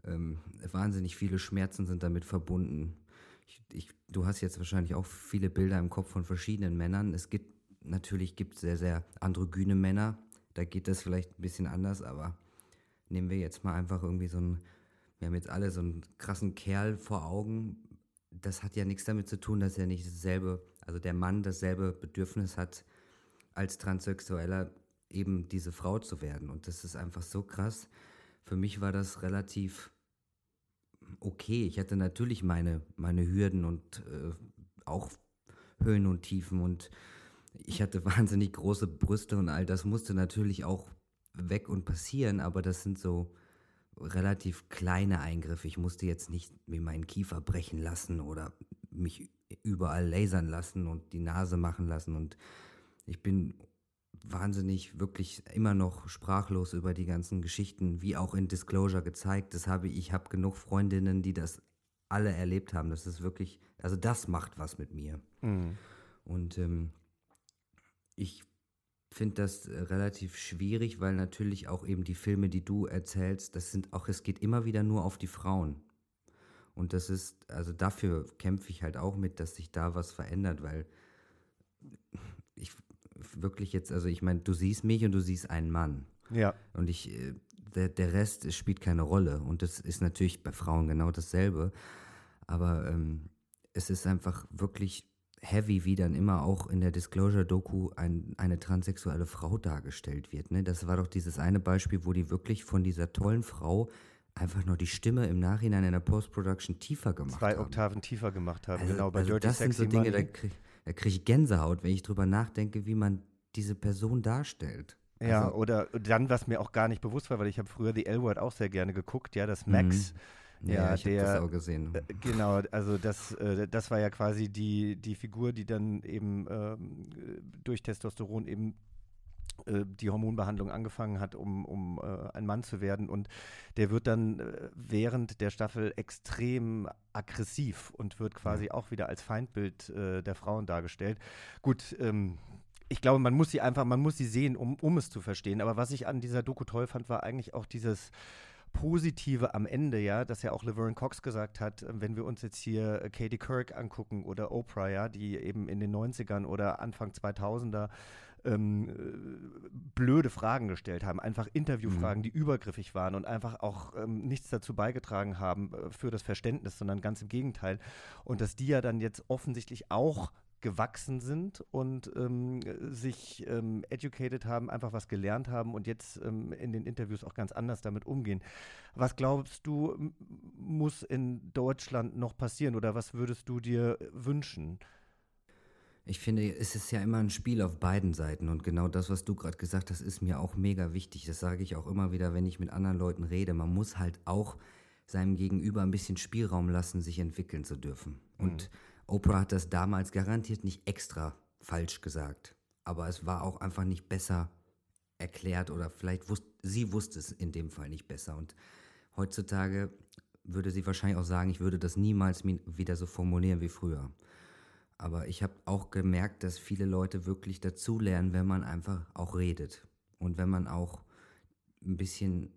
Ähm, wahnsinnig viele Schmerzen sind damit verbunden ich, ich, du hast jetzt wahrscheinlich auch viele Bilder im Kopf von verschiedenen Männern. Es gibt natürlich gibt sehr, sehr androgyne Männer. Da geht das vielleicht ein bisschen anders, aber nehmen wir jetzt mal einfach irgendwie so einen, wir haben jetzt alle so einen krassen Kerl vor Augen. Das hat ja nichts damit zu tun, dass er nicht dasselbe, also der Mann dasselbe Bedürfnis hat, als Transsexueller eben diese Frau zu werden. Und das ist einfach so krass. Für mich war das relativ okay. Ich hatte natürlich meine, meine Hürden und äh, auch Höhen und Tiefen und ich hatte wahnsinnig große Brüste und all das musste natürlich auch weg und passieren, aber das sind so relativ kleine Eingriffe. Ich musste jetzt nicht mir meinen Kiefer brechen lassen oder mich überall lasern lassen und die Nase machen lassen und ich bin wahnsinnig, wirklich immer noch sprachlos über die ganzen Geschichten, wie auch in Disclosure gezeigt. Das habe ich, ich habe genug Freundinnen, die das alle erlebt haben. Das ist wirklich, also das macht was mit mir. Mhm. Und ähm, ich finde das äh, relativ schwierig, weil natürlich auch eben die Filme, die du erzählst, das sind auch, es geht immer wieder nur auf die Frauen. Und das ist, also dafür kämpfe ich halt auch mit, dass sich da was verändert, weil ich wirklich jetzt, also ich meine, du siehst mich und du siehst einen Mann. Ja. Und ich, äh, der, der Rest spielt keine Rolle. Und das ist natürlich bei Frauen genau dasselbe. Aber ähm, es ist einfach wirklich heavy, wie dann immer auch in der Disclosure-Doku ein, eine transsexuelle Frau dargestellt wird. Ne? Das war doch dieses eine Beispiel, wo die wirklich von dieser tollen Frau einfach nur die Stimme im Nachhinein in der Post-Production tiefer gemacht Zwei haben. Oktaven tiefer gemacht haben, Also, genau, bei also Dirty das sind Sexy so Dinge, da Money. Kriege da krieg ich Gänsehaut, wenn ich drüber nachdenke, wie man diese Person darstellt. Ja, Also, oder dann, was mir auch gar nicht bewusst war, weil ich habe früher The L-Word auch sehr gerne geguckt, ja, das Max. ja, Ja, ich habe das der- auch gesehen. Äh, Genau, also das, äh, das war ja quasi die, die Figur, die dann eben ähm, äh, durch Testosteron eben die Hormonbehandlung angefangen hat, um, um äh, ein Mann zu werden. Und der wird dann äh, während der Staffel extrem aggressiv und wird quasi auch wieder als Feindbild äh, der Frauen dargestellt. Gut, ähm, ich glaube, man muss sie einfach, man muss sie sehen, um, um es zu verstehen. Aber was ich an dieser Doku toll fand, war eigentlich auch dieses Positive am Ende, ja, dass ja auch Laverne Cox gesagt hat, äh, wenn wir uns jetzt hier äh, Katie Kirk angucken oder Oprah, ja, die eben in den 90ern oder Anfang 2000er ähm, äh, blöde Fragen gestellt haben, einfach Interviewfragen, die übergriffig waren und einfach auch ähm, nichts dazu beigetragen haben äh, für das Verständnis, sondern ganz im Gegenteil. Und dass die ja dann jetzt offensichtlich auch gewachsen sind und ähm, sich ähm, educated haben, einfach was gelernt haben und jetzt ähm, in den Interviews auch ganz anders damit umgehen. Was glaubst du, muss in Deutschland noch passieren oder was würdest du dir wünschen? Ich finde, es ist ja immer ein Spiel auf beiden Seiten und genau das, was du gerade gesagt hast, ist mir auch mega wichtig. Das sage ich auch immer wieder, wenn ich mit anderen Leuten rede. Man muss halt auch seinem Gegenüber ein bisschen Spielraum lassen, sich entwickeln zu dürfen. Und Oprah hat das damals garantiert nicht extra falsch gesagt, aber es war auch einfach nicht besser erklärt oder vielleicht wusste sie wusste es in dem Fall nicht besser und heutzutage würde sie wahrscheinlich auch sagen, ich würde das niemals wieder so formulieren wie früher. Aber ich habe auch gemerkt, dass viele Leute wirklich dazulernen, wenn man einfach auch redet. Und wenn man auch ein bisschen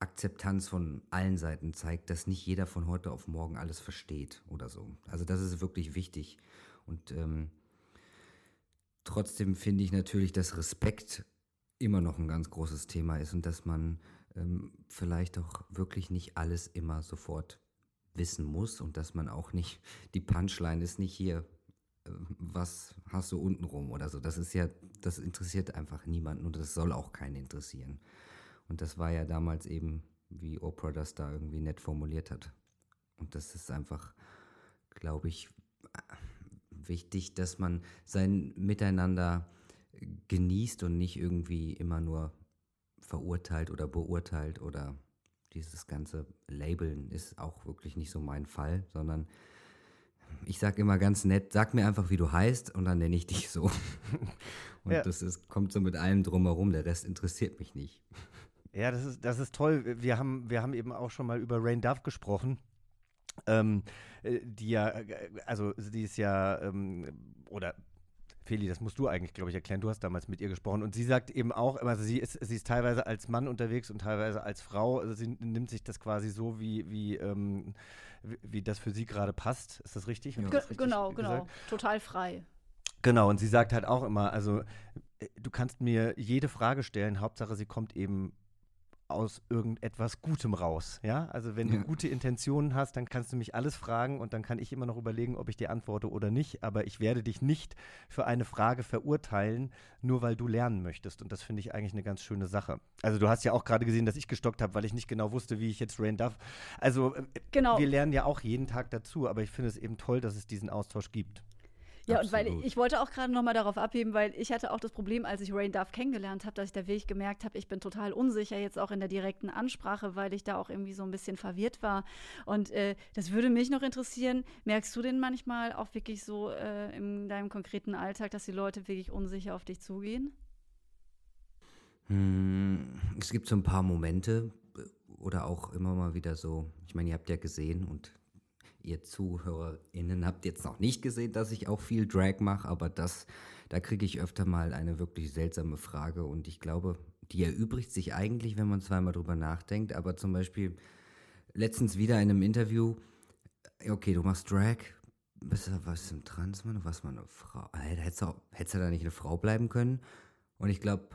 Akzeptanz von allen Seiten zeigt, dass nicht jeder von heute auf morgen alles versteht oder so. Also das ist wirklich wichtig. Und ähm, trotzdem finde ich natürlich, dass Respekt immer noch ein ganz großes Thema ist und dass man ähm, vielleicht auch wirklich nicht alles immer sofort wissen muss und dass man auch nicht, die Punchline ist nicht hier, äh, was hast du unten rum oder so. Das ist ja, das interessiert einfach niemanden und das soll auch keinen interessieren. Und das war ja damals eben, wie Oprah das da irgendwie nett formuliert hat. Und das ist einfach, glaube ich, wichtig, dass man sein Miteinander genießt und nicht irgendwie immer nur verurteilt oder beurteilt oder dieses ganze Labeln ist auch wirklich nicht so mein Fall, sondern ich sage immer ganz nett, sag mir einfach, wie du heißt und dann nenne ich dich so. Und Ja. das ist, kommt so mit allem drumherum, der Rest interessiert mich nicht. Ja, das ist, das ist toll. Wir haben, wir haben eben auch schon mal über Rain Dove gesprochen. Ähm, äh, die ja, äh, also sie ist ja, ähm, oder Feli, das musst du eigentlich, glaube ich, erklären. Du hast damals mit ihr gesprochen. Und sie sagt eben auch, also sie ist, sie ist teilweise als Mann unterwegs und teilweise als Frau. Also sie nimmt sich das quasi so, wie, wie, ähm, wie, wie das für sie gerade passt. Ist das richtig? Ge das richtig genau, gesagt? genau. Total frei. Genau, und sie sagt halt auch immer, also äh, du kannst mir jede Frage stellen, Hauptsache sie kommt eben aus irgendetwas Gutem raus, ja? Also wenn Ja. du gute Intentionen hast, dann kannst du mich alles fragen und dann kann ich immer noch überlegen, ob ich dir antworte oder nicht, aber ich werde dich nicht für eine Frage verurteilen, nur weil du lernen möchtest und das finde ich eigentlich eine ganz schöne Sache. Also du hast ja auch gerade gesehen, dass ich gestockt habe, weil ich nicht genau wusste, wie ich jetzt Rain Duff, also äh, Genau. wir lernen ja auch jeden Tag dazu, aber ich finde es eben toll, dass es diesen Austausch gibt. Ja, und weil ich wollte auch gerade nochmal darauf abheben, weil ich hatte auch das Problem, als ich Rain Duff kennengelernt habe, dass ich da wirklich gemerkt habe, ich bin total unsicher jetzt auch in der direkten Ansprache, weil ich da auch irgendwie so ein bisschen verwirrt war. Und äh, das würde mich noch interessieren, merkst du denn manchmal auch wirklich so äh, in deinem konkreten Alltag, dass die Leute wirklich unsicher auf dich zugehen? Hm, Es gibt so ein paar Momente äh, oder auch immer mal wieder so, ich meine, ihr habt ja gesehen und ihr ZuhörerInnen habt jetzt noch nicht gesehen, dass ich auch viel Drag mache, aber das, da kriege ich öfter mal eine wirklich seltsame Frage und ich glaube, die erübrigt sich eigentlich, wenn man zweimal drüber nachdenkt, aber zum Beispiel letztens wieder in einem Interview, äh, okay, du machst Drag, bist du was ein Transmann, was mal eine Frau, hättest du, hättest du da nicht eine Frau bleiben können? Und ich glaube,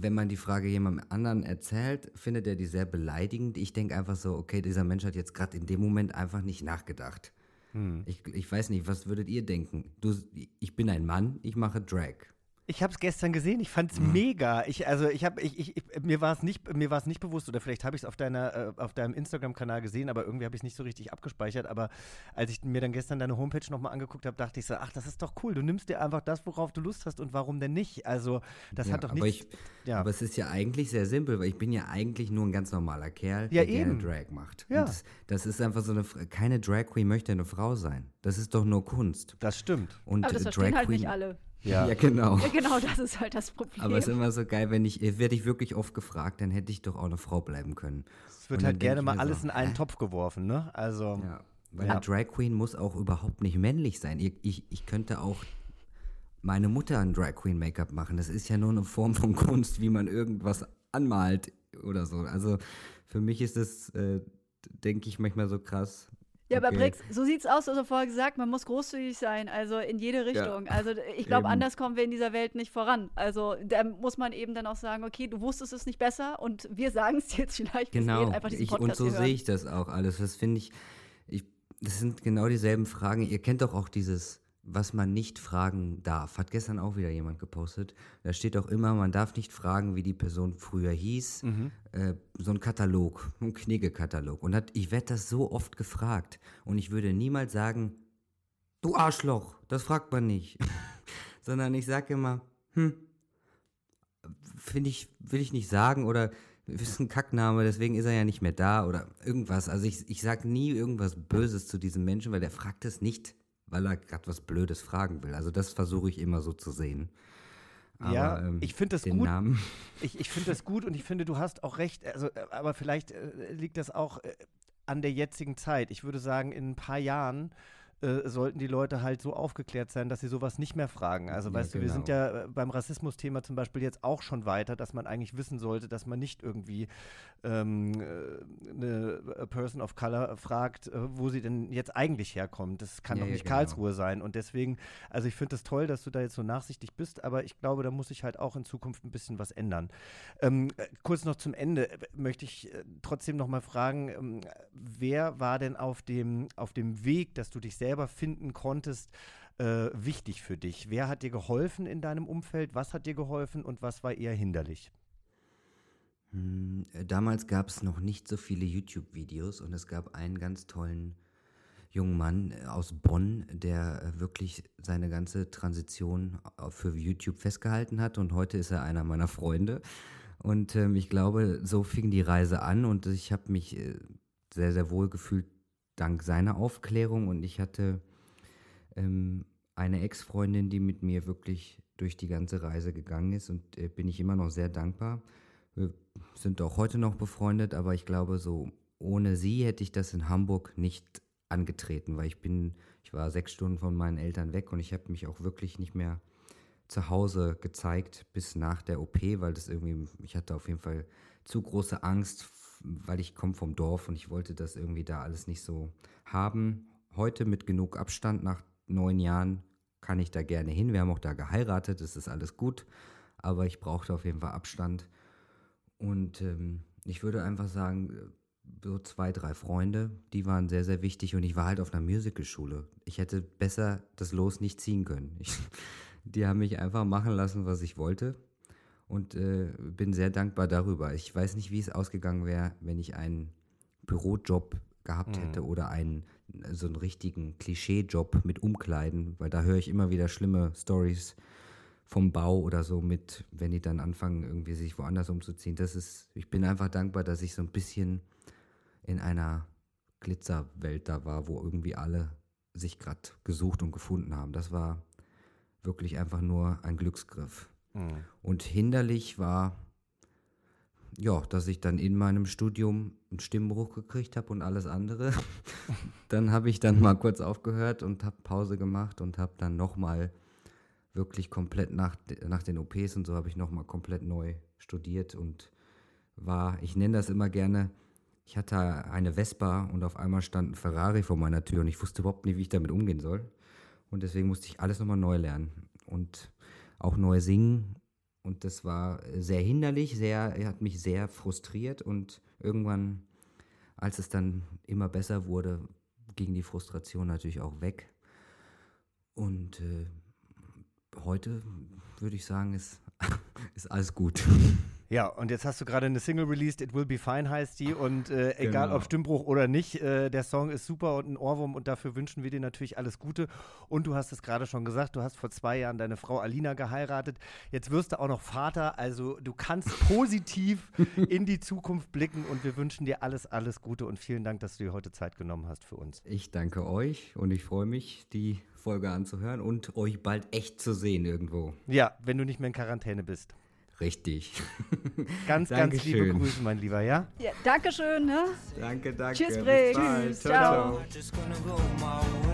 wenn man die Frage jemandem anderen erzählt, findet er die sehr beleidigend. Ich denke einfach so, okay, dieser Mensch hat jetzt gerade in dem Moment einfach nicht nachgedacht. Ich, ich weiß nicht, was würdet ihr denken? Du, ich bin ein Mann, ich mache Drag. Ich habe es gestern gesehen, ich fand es mhm. mega. Ich, also ich habe, ich, ich, mir war es nicht, mir war es nicht bewusst oder vielleicht habe ich es auf deiner, äh, auf deinem Instagram-Kanal gesehen, aber irgendwie habe ich es nicht so richtig abgespeichert. Aber als ich mir dann gestern deine Homepage nochmal angeguckt habe, dachte ich so, ach, das ist doch cool. Du nimmst dir einfach das, worauf du Lust hast und warum denn nicht? Also das ja, hat doch aber nichts. Ich, ja. Aber es ist ja eigentlich sehr simpel, weil ich bin ja eigentlich nur ein ganz normaler Kerl, ja, der eben. gerne Drag macht. Ja. Das, das, ist einfach so eine, keine Drag Queen möchte eine Frau sein. Das ist doch nur Kunst. Das stimmt. Und aber das Drag verstehen halt Queen, nicht alle. Ja. ja, genau. Ja, genau, das ist halt das Problem. Aber es ist immer so geil, wenn ich, werde ich wirklich oft gefragt, dann hätte ich doch auch eine Frau bleiben können. Es wird halt gerne mal alles so, in einen? Topf geworfen, ne? Also. Ja, weil ja. eine Drag Queen muss auch überhaupt nicht männlich sein. Ich, ich, ich könnte auch meine Mutter ein Drag Queen Make-up machen. Das ist ja nur eine Form von Kunst, wie man irgendwas anmalt oder so. Also für mich ist das, äh, denke ich, manchmal so krass. Ja, okay. aber Brix, so sieht's aus, du hast vorher gesagt, man muss großzügig sein, also in jede Richtung. Ja. Also ich glaube, anders kommen wir in dieser Welt nicht voran. Also da muss man eben dann auch sagen, okay, du wusstest es nicht besser und wir sagen es jetzt vielleicht. Genau, einfach diesen Podcast ich, und so sehe ich das auch alles. Das finde ich, ich, das sind genau dieselben Fragen. Ihr kennt doch auch dieses was man nicht fragen darf. Hat gestern auch wieder jemand gepostet. Da steht auch immer, man darf nicht fragen, wie die Person früher hieß. Mhm. Äh, so ein Katalog, ein Knigge-Katalog. Und hat, ich werde das so oft gefragt. Und ich würde niemals sagen, du Arschloch, das fragt man nicht. Sondern ich sage immer, hm, finde ich, will ich nicht sagen oder ist ein Kackname, deswegen ist er ja nicht mehr da oder irgendwas. Also ich, ich sage nie irgendwas Böses zu diesem Menschen, weil der fragt es nicht weil er gerade was Blödes fragen will. Also das versuche ich immer so zu sehen. Aber, ja, ähm, ich finde das gut. Namen. Ich, ich finde das gut und ich finde, du hast auch recht. Also, äh, aber vielleicht äh, liegt das auch äh, an der jetzigen Zeit. Ich würde sagen, in ein paar Jahren äh, sollten die Leute halt so aufgeklärt sein, dass sie sowas nicht mehr fragen. Also, ja, weißt genau. du, wir sind genau. ja äh, beim Rassismus-Thema zum Beispiel jetzt auch schon weiter, dass man eigentlich wissen sollte, dass man nicht irgendwie ähm, äh, eine Person of Color fragt, wo sie denn jetzt eigentlich herkommt. Das kann ja, doch nicht genau. Karlsruhe sein. Und deswegen, also ich finde es das toll, dass du da jetzt so nachsichtig bist, aber ich glaube, da muss sich halt auch in Zukunft ein bisschen was ändern. Ähm, kurz noch zum Ende möchte ich trotzdem noch mal fragen, ähm, wer war denn auf dem, auf dem Weg, dass du dich selbst selber finden konntest, äh, wichtig für dich? Wer hat dir geholfen in deinem Umfeld? Was hat dir geholfen und was war eher hinderlich? Hm, äh, damals gab es noch nicht so viele YouTube-Videos und es gab einen ganz tollen jungen Mann äh, aus Bonn, der äh, wirklich seine ganze Transition für YouTube festgehalten hat und heute ist er einer meiner Freunde. Und ähm, ich glaube, so fing die Reise an und ich habe mich äh, sehr, sehr wohl gefühlt dank seiner Aufklärung und ich hatte ähm, eine Ex-Freundin, die mit mir wirklich durch die ganze Reise gegangen ist und äh, bin ich immer noch sehr dankbar. Wir sind auch heute noch befreundet, aber ich glaube, so ohne sie hätte ich das in Hamburg nicht angetreten, weil ich bin, ich war sechs Stunden von meinen Eltern weg und ich habe mich auch wirklich nicht mehr zu Hause gezeigt bis nach der OP, weil das irgendwie, ich hatte auf jeden Fall zu große Angst weil ich komme vom Dorf und ich wollte das irgendwie da alles nicht so haben. Heute mit genug Abstand nach neun Jahren kann ich da gerne hin. Wir haben auch da geheiratet, es ist alles gut, aber ich brauchte auf jeden Fall Abstand. Und ähm, ich würde einfach sagen, so zwei, drei Freunde, die waren sehr, sehr wichtig und ich war halt auf einer Musicalschule. Ich hätte besser das Los nicht ziehen können. Ich, die haben mich einfach machen lassen, was ich wollte und äh, bin sehr dankbar darüber. Ich weiß nicht, wie es ausgegangen wäre, wenn ich einen Bürojob gehabt mhm. hätte oder einen so einen richtigen Klischeejob mit Umkleiden, weil da höre ich immer wieder schlimme Stories vom Bau oder so mit, wenn die dann anfangen, irgendwie sich woanders umzuziehen. Das ist, ich bin einfach dankbar, dass ich so ein bisschen in einer Glitzerwelt da war, wo irgendwie alle sich gerade gesucht und gefunden haben. Das war wirklich einfach nur ein Glücksgriff. Und hinderlich war, ja, dass ich dann in meinem Studium einen Stimmbruch gekriegt habe und alles andere. dann habe ich dann mal kurz aufgehört und habe Pause gemacht und habe dann nochmal wirklich komplett nach, nach den OPs und so habe ich nochmal komplett neu studiert und war, ich nenne das immer gerne, ich hatte eine Vespa und auf einmal stand ein Ferrari vor meiner Tür und ich wusste überhaupt nicht, wie ich damit umgehen soll. Und deswegen musste ich alles nochmal neu lernen. Und auch neu singen. Und das war sehr hinderlich, sehr, hat mich sehr frustriert und irgendwann, als es dann immer besser wurde, ging die Frustration natürlich auch weg. Und äh, heute würde ich sagen, ist, ist alles gut. Ja, und jetzt hast du gerade eine Single released, It Will Be Fine heißt die. Und äh, egal Genau. ob Stimmbruch oder nicht, äh, der Song ist super und ein Ohrwurm und dafür wünschen wir dir natürlich alles Gute. Und du hast es gerade schon gesagt, du hast vor zwei Jahren deine Frau Alina geheiratet. Jetzt wirst du auch noch Vater, also du kannst positiv in die Zukunft blicken und wir wünschen dir alles, alles Gute und vielen Dank, dass du dir heute Zeit genommen hast für uns. Ich danke euch und ich freue mich, die Folge anzuhören und euch bald echt zu sehen irgendwo. Ja, wenn du nicht mehr in Quarantäne bist. Richtig. Ganz, ganz liebe. Grüße, mein Lieber, ja? Ja, Dankeschön, ne? Danke, danke. Tschüss, bald. Tschüss, Ciao, ciao. ciao.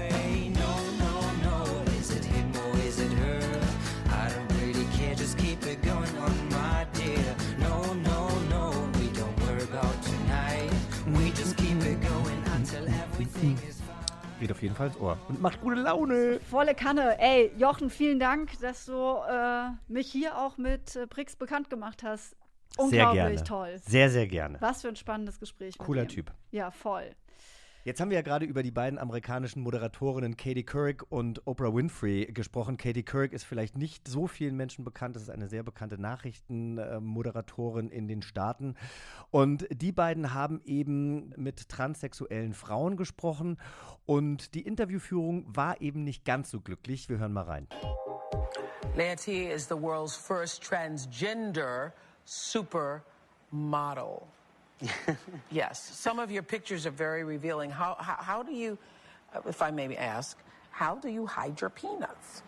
Jeden Fall ins Ohr. Und macht gute Laune. Volle Kanne. Ey, Jochen, vielen Dank, dass du äh, mich hier auch mit äh, Brix bekannt gemacht hast. Sehr Unglaublich gerne. toll. Sehr, sehr gerne. Was für ein spannendes Gespräch. Cooler. Typ. Ja, voll. Jetzt haben wir ja gerade über die beiden amerikanischen Moderatorinnen Katie Couric und Oprah Winfrey gesprochen. Katie Couric ist vielleicht nicht so vielen Menschen bekannt. Das ist eine sehr bekannte Nachrichtenmoderatorin in den Staaten. Und die beiden haben eben mit transsexuellen Frauen gesprochen. Und die Interviewführung war eben nicht ganz so glücklich. Wir hören mal rein. T is the world's first transgender supermodel. yes, some of your pictures are very revealing. How, how, how do you, uh, if I may ask, how do you hide your peanuts?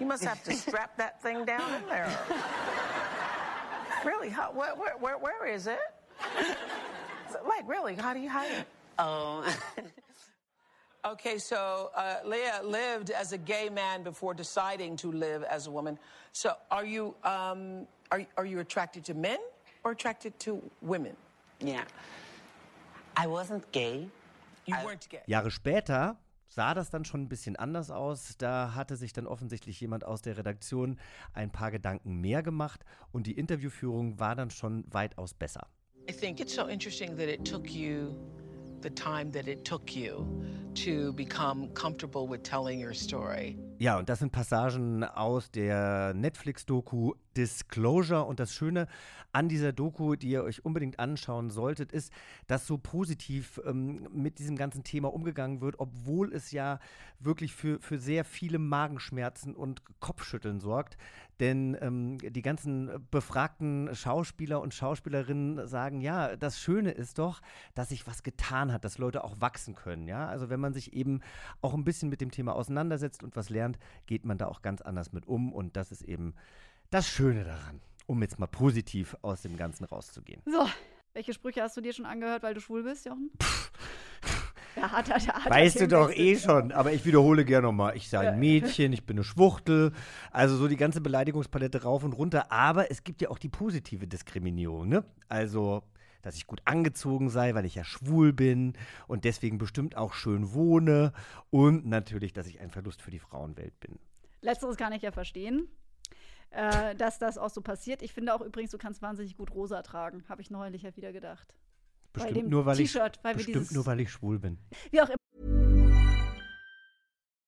you must have to strap that thing down in there. Really? How, where, where, where, is it? Like, really, how do you hide it? Oh, Okay, so uh, Leah lived as a gay man before deciding to live as a woman. So, are you um, are are you attracted to men or attracted to women? yeah. I wasn't gay. You weren't gay. Jahre später sah das dann schon ein bisschen anders aus. Da hatte sich dann offensichtlich jemand aus der Redaktion ein paar Gedanken mehr gemacht und die Interviewführung war dann schon weitaus besser. I think it's so interesting that it took you the time that it took you to become comfortable with telling your story. Ja, und das sind Passagen aus der Netflix-Doku Disclosure. Und das Schöne an dieser Doku, die ihr euch unbedingt anschauen solltet, ist, dass so positiv ähm, mit diesem ganzen Thema umgegangen wird, obwohl es ja wirklich für, für sehr viele Magenschmerzen und Kopfschütteln sorgt. Denn ähm, die ganzen befragten Schauspieler und Schauspielerinnen sagen, ja, das Schöne ist doch, dass sich was getan hat, dass Leute auch wachsen können. Ja, also wenn man sich eben auch ein bisschen mit dem Thema auseinandersetzt und was lernt, geht man da auch ganz anders mit um. Und das ist eben das Schöne daran, um jetzt mal positiv aus dem Ganzen rauszugehen. So, welche Sprüche hast du dir schon angehört, weil du schwul bist, Jochen? Da hat da hat Weißt du doch eh schon, aber ich wiederhole gerne nochmal. Ich sei ein Mädchen, ich bin eine Schwuchtel. Also so die ganze Beleidigungspalette rauf und runter. Aber es gibt ja auch die positive Diskriminierung, ne? Also, dass ich gut angezogen sei, weil ich ja schwul bin und deswegen bestimmt auch schön wohne. Und natürlich, dass ich ein Verlust für die Frauenwelt bin. Letzteres kann ich ja verstehen, äh, dass das auch so passiert. Ich finde auch übrigens, du kannst wahnsinnig gut rosa tragen, habe ich neulich ja wieder gedacht. Bestimmt nur, weil ich, bestimmt nur, weil ich schwul bin. Wie auch immer.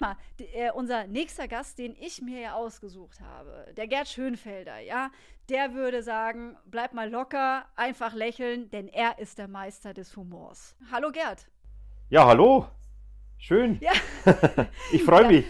Mal, äh, unser nächster Gast, den ich mir ja ausgesucht habe, der Gerd Schönfelder, ja, der würde sagen, bleib mal locker, einfach lächeln, denn er ist der Meister des Humors. Hallo Gerd. Ja, hallo. Schön. Ja, Ich freue Ja. mich.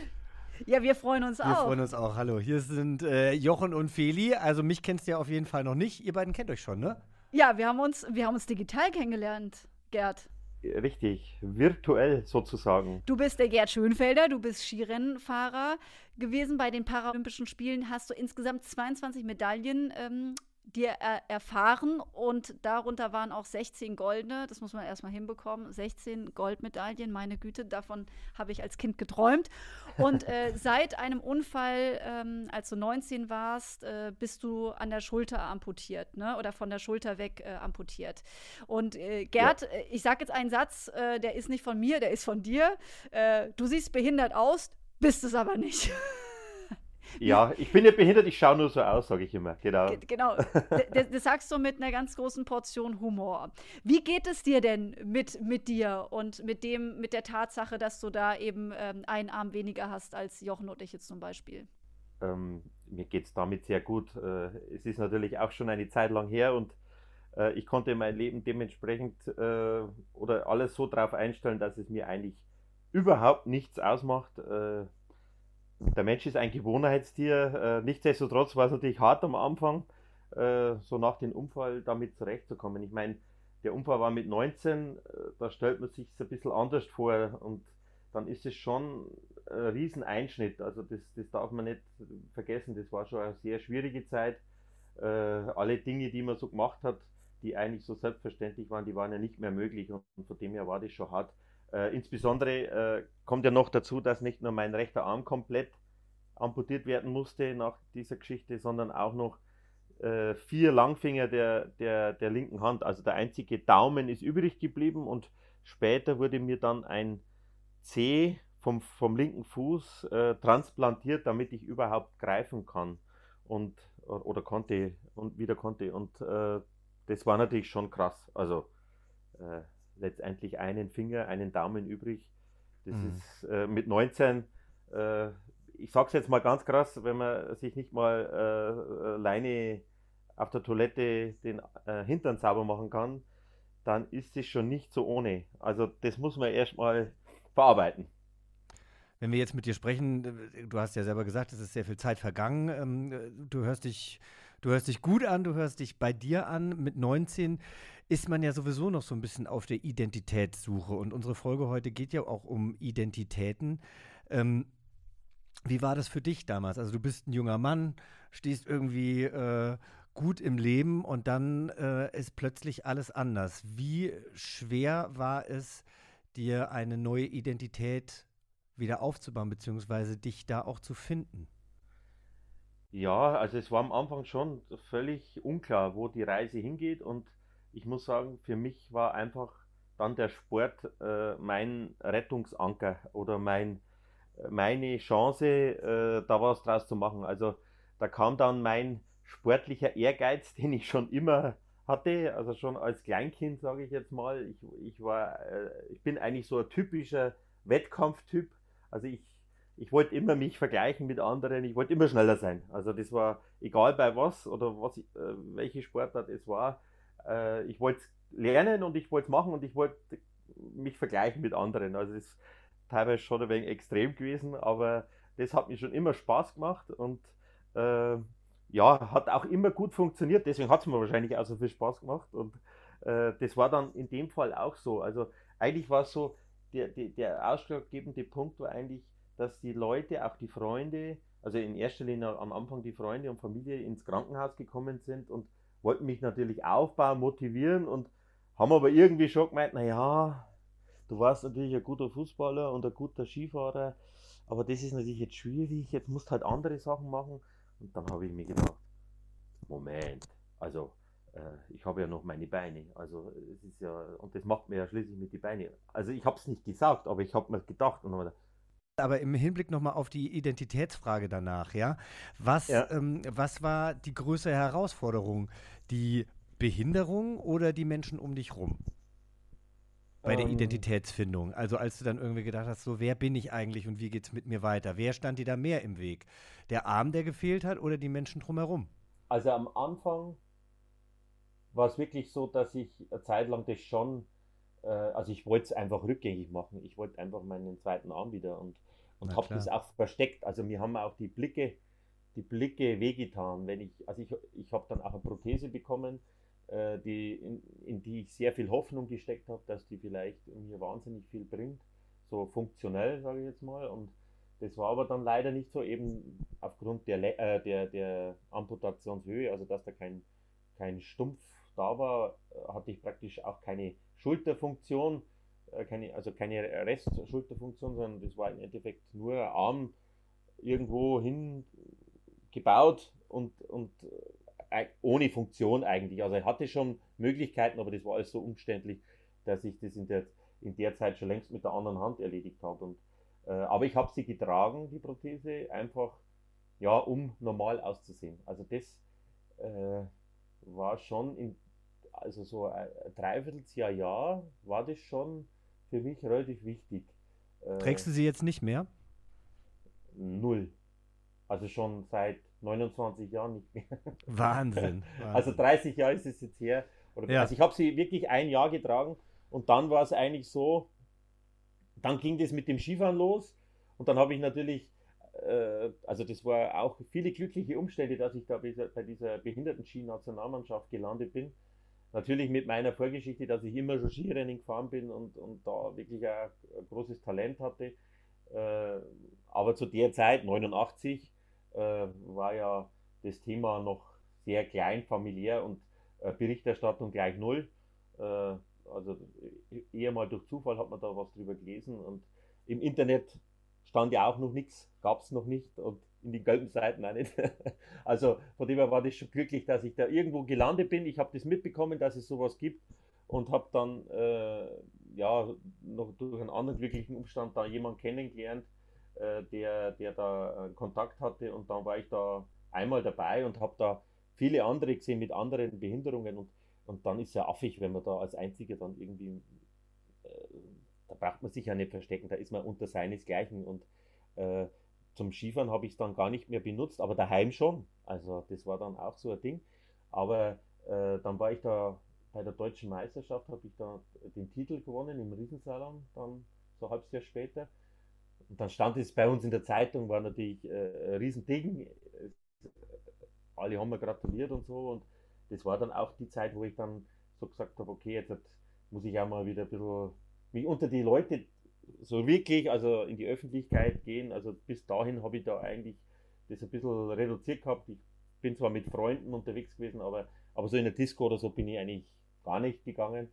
ja wir freuen uns Wir auch. freuen uns auch. Hallo, hier sind äh, Jochen und Feli. Also mich kennst du ja auf jeden Fall noch nicht. Ihr beiden kennt euch schon, ne? Ja, wir haben uns, wir haben uns digital kennengelernt, Gerd. Richtig. Virtuell sozusagen. Du bist der Gerd Schönfelder, du bist Skirennfahrer gewesen bei den Paralympischen Spielen, hast du insgesamt 22 Medaillen ähm, dir er erfahren und darunter waren auch 16 goldene, das muss man erstmal hinbekommen, 16 Goldmedaillen, meine Güte, davon habe ich als Kind geträumt. Und äh, seit einem Unfall, ähm, als du 19 warst, äh, bist du an der Schulter amputiert, ne? oder von der Schulter weg äh, amputiert. Und äh, Gerd, ja. Äh, ich sage jetzt einen Satz, äh, der ist nicht von mir, der ist von dir. du siehst behindert aus, bist es aber nicht. Ja, ich bin nicht behindert, ich schaue nur so aus, sage ich immer. Genau. Genau. das, sagst du mit einer ganz großen Portion Humor. Wie geht es dir denn mit, mit dir und mit dem, mit der Tatsache, dass du da eben ähm, einen Arm weniger hast als Jochen und ich jetzt zum Beispiel? Ähm, mir geht es damit sehr gut. Äh, es ist natürlich auch schon eine Zeit lang her und äh, ich konnte mein Leben dementsprechend äh, oder alles so darauf einstellen, dass es mir eigentlich überhaupt nichts ausmacht. Der Mensch ist ein Gewohnheitstier. Äh, nichtsdestotrotz war es natürlich hart am Anfang, äh, so nach dem Unfall damit zurechtzukommen. Ich meine, der Unfall war mit 19, äh, da stellt man sich es ein bisschen anders vor und dann ist es schon ein Rieseneinschnitt. Also das, das darf man nicht vergessen. Das war schon eine sehr schwierige Zeit. Äh, alle Dinge, die man so gemacht hat, die eigentlich so selbstverständlich waren, die waren ja nicht mehr möglich und von dem her war das schon hart. Äh, insbesondere äh, kommt ja noch dazu, dass nicht nur mein rechter Arm komplett amputiert werden musste nach dieser Geschichte, sondern auch noch äh, vier Langfinger der, der, der linken Hand. Also der einzige Daumen ist übrig geblieben und später wurde mir dann ein C vom, vom linken Fuß äh, transplantiert, damit ich überhaupt greifen kann und oder konnte und wieder konnte. Und äh, das war natürlich schon krass. Also äh, letztendlich einen Finger, einen Daumen übrig. Das mhm. ist äh, mit 19, äh, ich sag's jetzt mal ganz krass, wenn man sich nicht mal äh, alleine auf der Toilette den äh, Hintern sauber machen kann, dann ist es schon nicht so ohne. Also das muss man erstmal verarbeiten. Wenn wir jetzt mit dir sprechen, du hast ja selber gesagt, es ist sehr viel Zeit vergangen. Ähm, du hörst dich, du hörst dich gut an, du hörst dich bei dir an. Mit 19 ist man ja sowieso noch so ein bisschen auf der Identitätssuche. Und unsere Folge heute geht ja auch um Identitäten. Ähm, wie war das für dich damals? Also du bist ein junger Mann, stehst irgendwie äh, gut im Leben und dann äh, ist plötzlich alles anders. Wie schwer war es, dir eine neue Identität wieder aufzubauen, beziehungsweise dich da auch zu finden? Ja, also es war am Anfang schon völlig unklar, wo die Reise hingeht und ich muss sagen, für mich war einfach dann der Sport äh, mein Rettungsanker oder mein, meine Chance, äh, da was draus zu machen. Also da kam dann mein sportlicher Ehrgeiz, den ich schon immer hatte, also schon als Kleinkind, sage ich jetzt mal. Ich, ich, war, äh, ich bin eigentlich so ein typischer Wettkampftyp. Also ich, ich wollte immer mich vergleichen mit anderen, ich wollte immer schneller sein. Also das war egal bei was oder was, äh, welche Sportart es war äh, ich wollte lernen und ich wollte es machen und ich wollte mich vergleichen mit anderen. Also das ist teilweise schon ein wenig extrem gewesen, aber das hat mir schon immer Spaß gemacht und äh, ja, hat auch immer gut funktioniert. Deswegen hat es mir wahrscheinlich auch so viel Spaß gemacht und äh, das war dann in dem Fall auch so. Also eigentlich war es so, der, der, der ausschlaggebende Punkt war eigentlich, dass die Leute, auch die Freunde, also in erster Linie am Anfang die Freunde und Familie ins Krankenhaus gekommen sind und wollten mich natürlich aufbauen, motivieren und haben aber irgendwie schon gemeint, naja, du warst natürlich ein guter Fußballer und ein guter Skifahrer, aber das ist natürlich jetzt schwierig, jetzt musst du halt andere Sachen machen. Und dann habe ich mir gedacht, Moment, also äh, ich habe ja noch meine Beine, also es ist ja, und das macht mir ja schließlich mit den Beinen. Also ich habe es nicht gesagt, aber ich habe mir gedacht und habe aber im Hinblick nochmal auf die Identitätsfrage danach, ja. Was, ja. Ähm, was war die größere Herausforderung? Die Behinderung oder die Menschen um dich rum? Bei der ähm. Identitätsfindung. Also als du dann irgendwie gedacht hast, so wer bin ich eigentlich und wie geht es mit mir weiter? Wer stand dir da mehr im Weg? Der Arm, der gefehlt hat oder die Menschen drumherum? Also am Anfang war es wirklich so, dass ich eine Zeit lang das schon, äh, also ich wollte es einfach rückgängig machen. Ich wollte einfach meinen zweiten Arm wieder und und habe das auch versteckt. Also mir haben auch die Blicke, die Blicke wehgetan, wenn ich, also ich, ich habe dann auch eine Prothese bekommen, äh, die, in, in, die ich sehr viel Hoffnung gesteckt habe, dass die vielleicht mir wahnsinnig viel bringt, so funktionell, sage ich jetzt mal. Und das war aber dann leider nicht so, eben aufgrund der, äh, der, der Amputationshöhe, also dass da kein, kein Stumpf da war, äh, hatte ich praktisch auch keine Schulterfunktion, keine, also keine Restschulterfunktion, sondern das war im Endeffekt nur ein Arm irgendwo hin gebaut und, und äh, ohne Funktion eigentlich. Also er hatte schon Möglichkeiten, aber das war alles so umständlich, dass ich das in der, in der Zeit schon längst mit der anderen Hand erledigt habe. Und, äh, aber ich habe sie getragen, die Prothese, einfach ja, um normal auszusehen. Also das äh, war schon in, also so ein Dreivierteljahr, Jahr war das schon für mich relativ wichtig. Äh, Trägst du sie jetzt nicht mehr? Null. Also schon seit 29 Jahren nicht mehr. Wahnsinn. Also 30 Jahre ist es jetzt her. Oder, ja. Also ich habe sie wirklich ein Jahr getragen und dann war es eigentlich so, dann ging das mit dem Skifahren los und dann habe ich natürlich, äh, also das war auch viele glückliche Umstände, dass ich da bei dieser Behinderten-Ski-Nationalmannschaft gelandet bin. Natürlich mit meiner Vorgeschichte, dass ich immer schon Skirennen gefahren bin und, und da wirklich ein, ein großes Talent hatte. Äh, aber zu der Zeit, 89, äh, war ja das Thema noch sehr klein, familiär und äh, Berichterstattung gleich null. Äh, also eher mal durch Zufall hat man da was drüber gelesen und im Internet stand ja auch noch nichts, gab es noch nicht und in den gelben Seiten auch nicht. Also von dem her war das schon glücklich, dass ich da irgendwo gelandet bin. Ich habe das mitbekommen, dass es sowas gibt und habe dann äh, ja noch durch einen anderen glücklichen Umstand da jemanden kennengelernt, äh, der, der da äh, Kontakt hatte und dann war ich da einmal dabei und habe da viele andere gesehen mit anderen Behinderungen und, und dann ist ja affig, wenn man da als Einziger dann irgendwie, braucht man sich ja nicht verstecken, da ist man unter seinesgleichen und äh, zum Skifahren habe ich es dann gar nicht mehr benutzt, aber daheim schon. Also das war dann auch so ein Ding. Aber äh, dann war ich da bei der deutschen Meisterschaft, habe ich da den Titel gewonnen im Riesensalon, dann so ein halbes Jahr später. Und dann stand es bei uns in der Zeitung, war natürlich äh, ein Riesending. Alle haben mir gratuliert und so. Und das war dann auch die Zeit, wo ich dann so gesagt habe, okay, jetzt muss ich auch mal wieder ein bisschen mich unter die Leute so wirklich, also in die Öffentlichkeit gehen. Also bis dahin habe ich da eigentlich das ein bisschen reduziert gehabt. Ich bin zwar mit Freunden unterwegs gewesen, aber, aber so in der Disco oder so bin ich eigentlich gar nicht gegangen.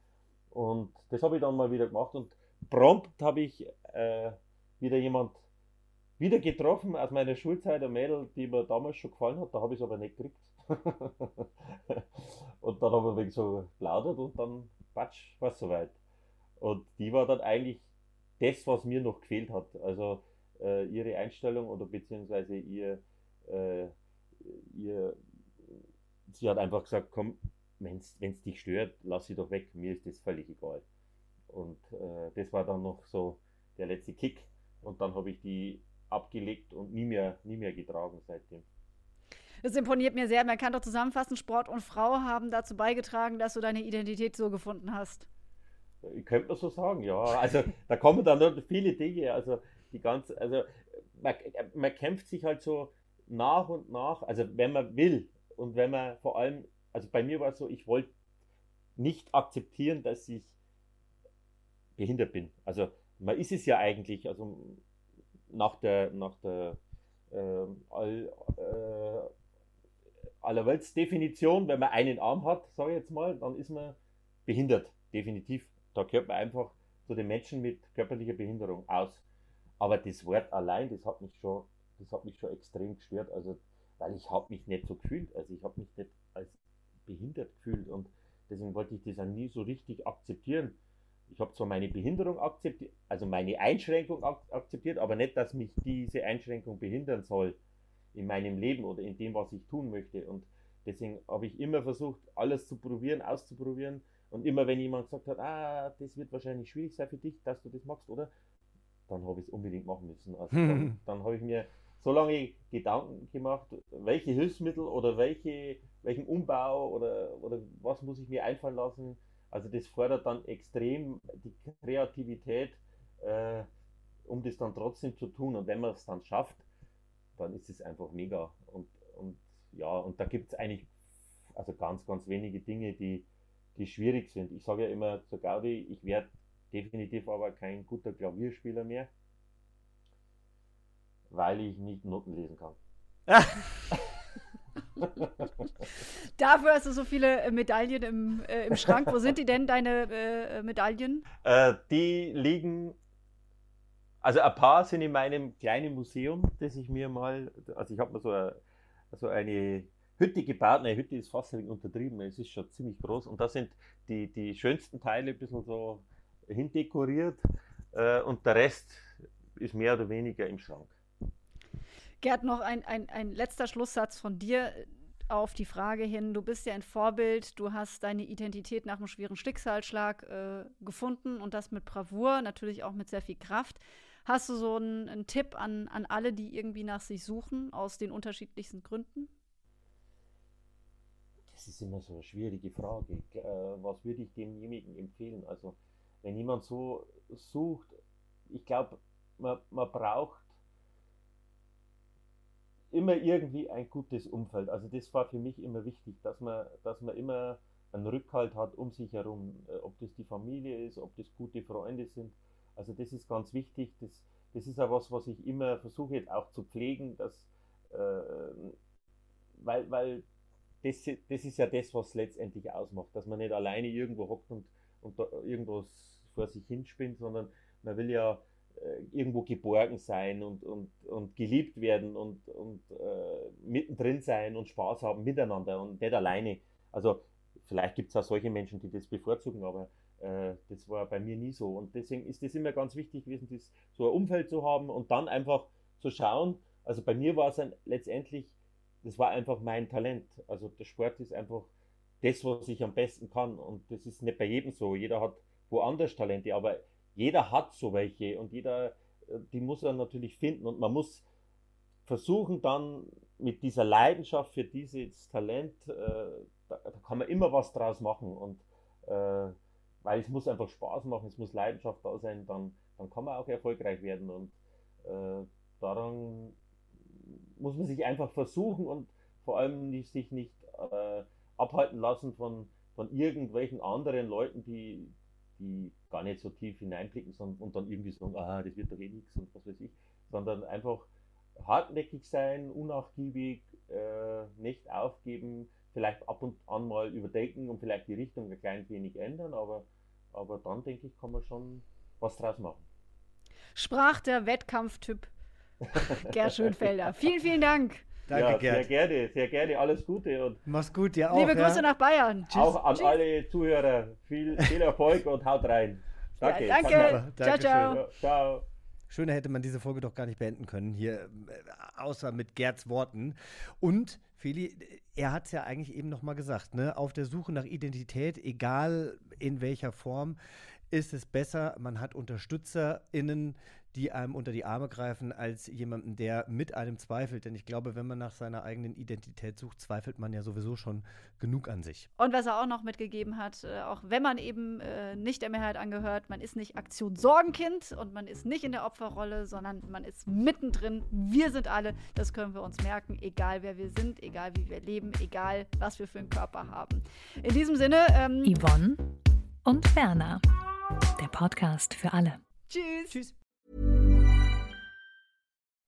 Und das habe ich dann mal wieder gemacht und prompt habe ich äh, wieder jemand wieder getroffen aus meiner Schulzeit, ein Mädel, die mir damals schon gefallen hat, da habe ich es aber nicht gekriegt. und dann haben wir wegen so plaudert und dann, Quatsch, war es soweit. Und die war dann eigentlich das, was mir noch gefehlt hat. Also äh, ihre Einstellung oder beziehungsweise ihr, äh, ihr, sie hat einfach gesagt, komm, wenn es dich stört, lass sie doch weg, mir ist das völlig egal. Und äh, das war dann noch so der letzte Kick, und dann habe ich die abgelegt und nie mehr, nie mehr getragen seitdem. Das imponiert mir sehr. Man kann doch zusammenfassen, Sport und Frau haben dazu beigetragen, dass du deine Identität so gefunden hast. Könnte man so sagen, ja. Also da kommen dann viele Dinge. Also die ganze, also man, man kämpft sich halt so nach und nach, also wenn man will und wenn man vor allem, also bei mir war es so, ich wollte nicht akzeptieren, dass ich behindert bin. Also man ist es ja eigentlich, also nach der, nach der äh, all, äh, Allerweltsdefinition, wenn man einen Arm hat, sage ich jetzt mal, dann ist man behindert, definitiv. Da gehört man einfach zu den Menschen mit körperlicher Behinderung aus. Aber das Wort allein, das hat mich schon, das hat mich schon extrem gestört, also weil ich habe mich nicht so gefühlt, also ich habe mich nicht als behindert gefühlt und deswegen wollte ich das auch nie so richtig akzeptieren ich habe zwar meine Behinderung akzeptiert, also meine Einschränkung ak akzeptiert, aber nicht, dass mich diese Einschränkung behindern soll in meinem Leben oder in dem, was ich tun möchte. Und deswegen habe ich immer versucht, alles zu probieren, auszuprobieren. Und immer wenn jemand gesagt hat, ah, das wird wahrscheinlich schwierig sein für dich, dass du das machst, oder? Dann habe ich es unbedingt machen müssen. Also dann, dann habe ich mir so lange Gedanken gemacht, welche Hilfsmittel oder welche, welchen Umbau oder, oder was muss ich mir einfallen lassen, also das fordert dann extrem die Kreativität, äh, um das dann trotzdem zu tun. Und wenn man es dann schafft, dann ist es einfach mega. Und, und ja, und da gibt es eigentlich also ganz, ganz wenige Dinge, die, die schwierig sind. Ich sage ja immer zu Gaudi, ich werde definitiv aber kein guter Klavierspieler mehr, weil ich nicht Noten lesen kann. Dafür hast du so viele äh, Medaillen im, äh, im Schrank. Wo sind die denn, deine äh, Medaillen? Äh, die liegen, also ein paar sind in meinem kleinen Museum, das ich mir mal, also ich habe mir so eine, so eine Hütte gebaut. Eine Hütte ist fast ein untertrieben, es ist schon ziemlich groß. Und da sind die, die schönsten Teile ein bisschen so hindekoriert äh, und der Rest ist mehr oder weniger im Schrank. Gerd, noch ein, ein, ein letzter Schlusssatz von dir auf die Frage hin. Du bist ja ein Vorbild, du hast deine Identität nach einem schweren Schicksalsschlag äh, gefunden und das mit Bravour, natürlich auch mit sehr viel Kraft. Hast du so einen, einen Tipp an, an alle, die irgendwie nach sich suchen, aus den unterschiedlichsten Gründen? Das ist immer so eine schwierige Frage. Äh, was würde ich demjenigen empfehlen? Also, wenn jemand so sucht, ich glaube, man, man braucht immer irgendwie ein gutes Umfeld. Also das war für mich immer wichtig, dass man, dass man immer einen Rückhalt hat um sich herum, äh, ob das die Familie ist, ob das gute Freunde sind. Also das ist ganz wichtig. Das, das ist auch was, was ich immer versuche jetzt auch zu pflegen, dass, äh, weil, weil das, das ist ja das, was letztendlich ausmacht, dass man nicht alleine irgendwo hockt und, und irgendwas vor sich hinspinnt, sondern man will ja äh, irgendwo geborgen sein und, und, und geliebt werden und, und äh, mittendrin sein und Spaß haben miteinander und nicht alleine. Also vielleicht gibt es auch solche Menschen, die das bevorzugen, aber äh, das war bei mir nie so. Und deswegen ist es immer ganz wichtig gewesen, das, so ein Umfeld zu haben und dann einfach zu schauen. Also bei mir war es letztendlich, das war einfach mein Talent. Also der Sport ist einfach das, was ich am besten kann. Und das ist nicht bei jedem so. Jeder hat woanders Talente, aber jeder hat so welche. Und jeder, äh, die muss er natürlich finden. Und man muss versuchen dann mit dieser Leidenschaft für dieses Talent, äh, da, da, kann man immer was draus machen. Und äh, weil es muss einfach Spaß machen, es muss Leidenschaft da sein, dann, dann kann man auch erfolgreich werden. Und äh, daran muss man sich einfach versuchen und vor allem nicht, sich nicht äh, abhalten lassen von, von irgendwelchen anderen Leuten, die, die gar nicht so tief hineinblicken sondern, und dann irgendwie sagen, ah, das wird doch eh nichts und was weiß ich, sondern einfach hartnäckig sein, unnachgiebig, äh, nicht aufgeben, vielleicht ab und an mal überdenken und vielleicht die Richtung ein klein wenig ändern, aber, aber dann denke ich, kann man schon was draus machen. Sprach der Wettkampftyp Gerd Schönfelder. vielen, vielen Dank. Danke, ja, Gerd. Sehr gerne, sehr gerne. Alles Gute. Und Mach's gut, dir auch. Liebe Grüße ja. nach Bayern. Tschüss. Auch an Tschüss. alle Zuhörer. Viel, viel Erfolg und haut rein. Danke. Ja, danke. Ciao, ciao. ciao. Schöner hätte man diese Folge doch gar nicht beenden können, hier, außer mit Gerds Worten. Und, Feli, er hat es ja eigentlich eben nochmal gesagt, ne? auf der Suche nach Identität, egal in welcher Form, ist es besser, man hat UnterstützerInnen, die einem unter die Arme greifen, als jemanden, der mit einem zweifelt. Denn ich glaube, wenn man nach seiner eigenen Identität sucht, zweifelt man ja sowieso schon genug an sich. Und was er auch noch mitgegeben hat, äh, auch wenn man eben äh, nicht der Mehrheit angehört, man ist nicht Aktion Sorgenkind und man ist nicht in der Opferrolle, sondern man ist mittendrin. Wir sind alle, das können wir uns merken, egal wer wir sind, egal wie wir leben, egal was wir für einen Körper haben. In diesem Sinne, ähm, Yvonne und Werner, der Podcast für alle. Tschüss. Tschüss.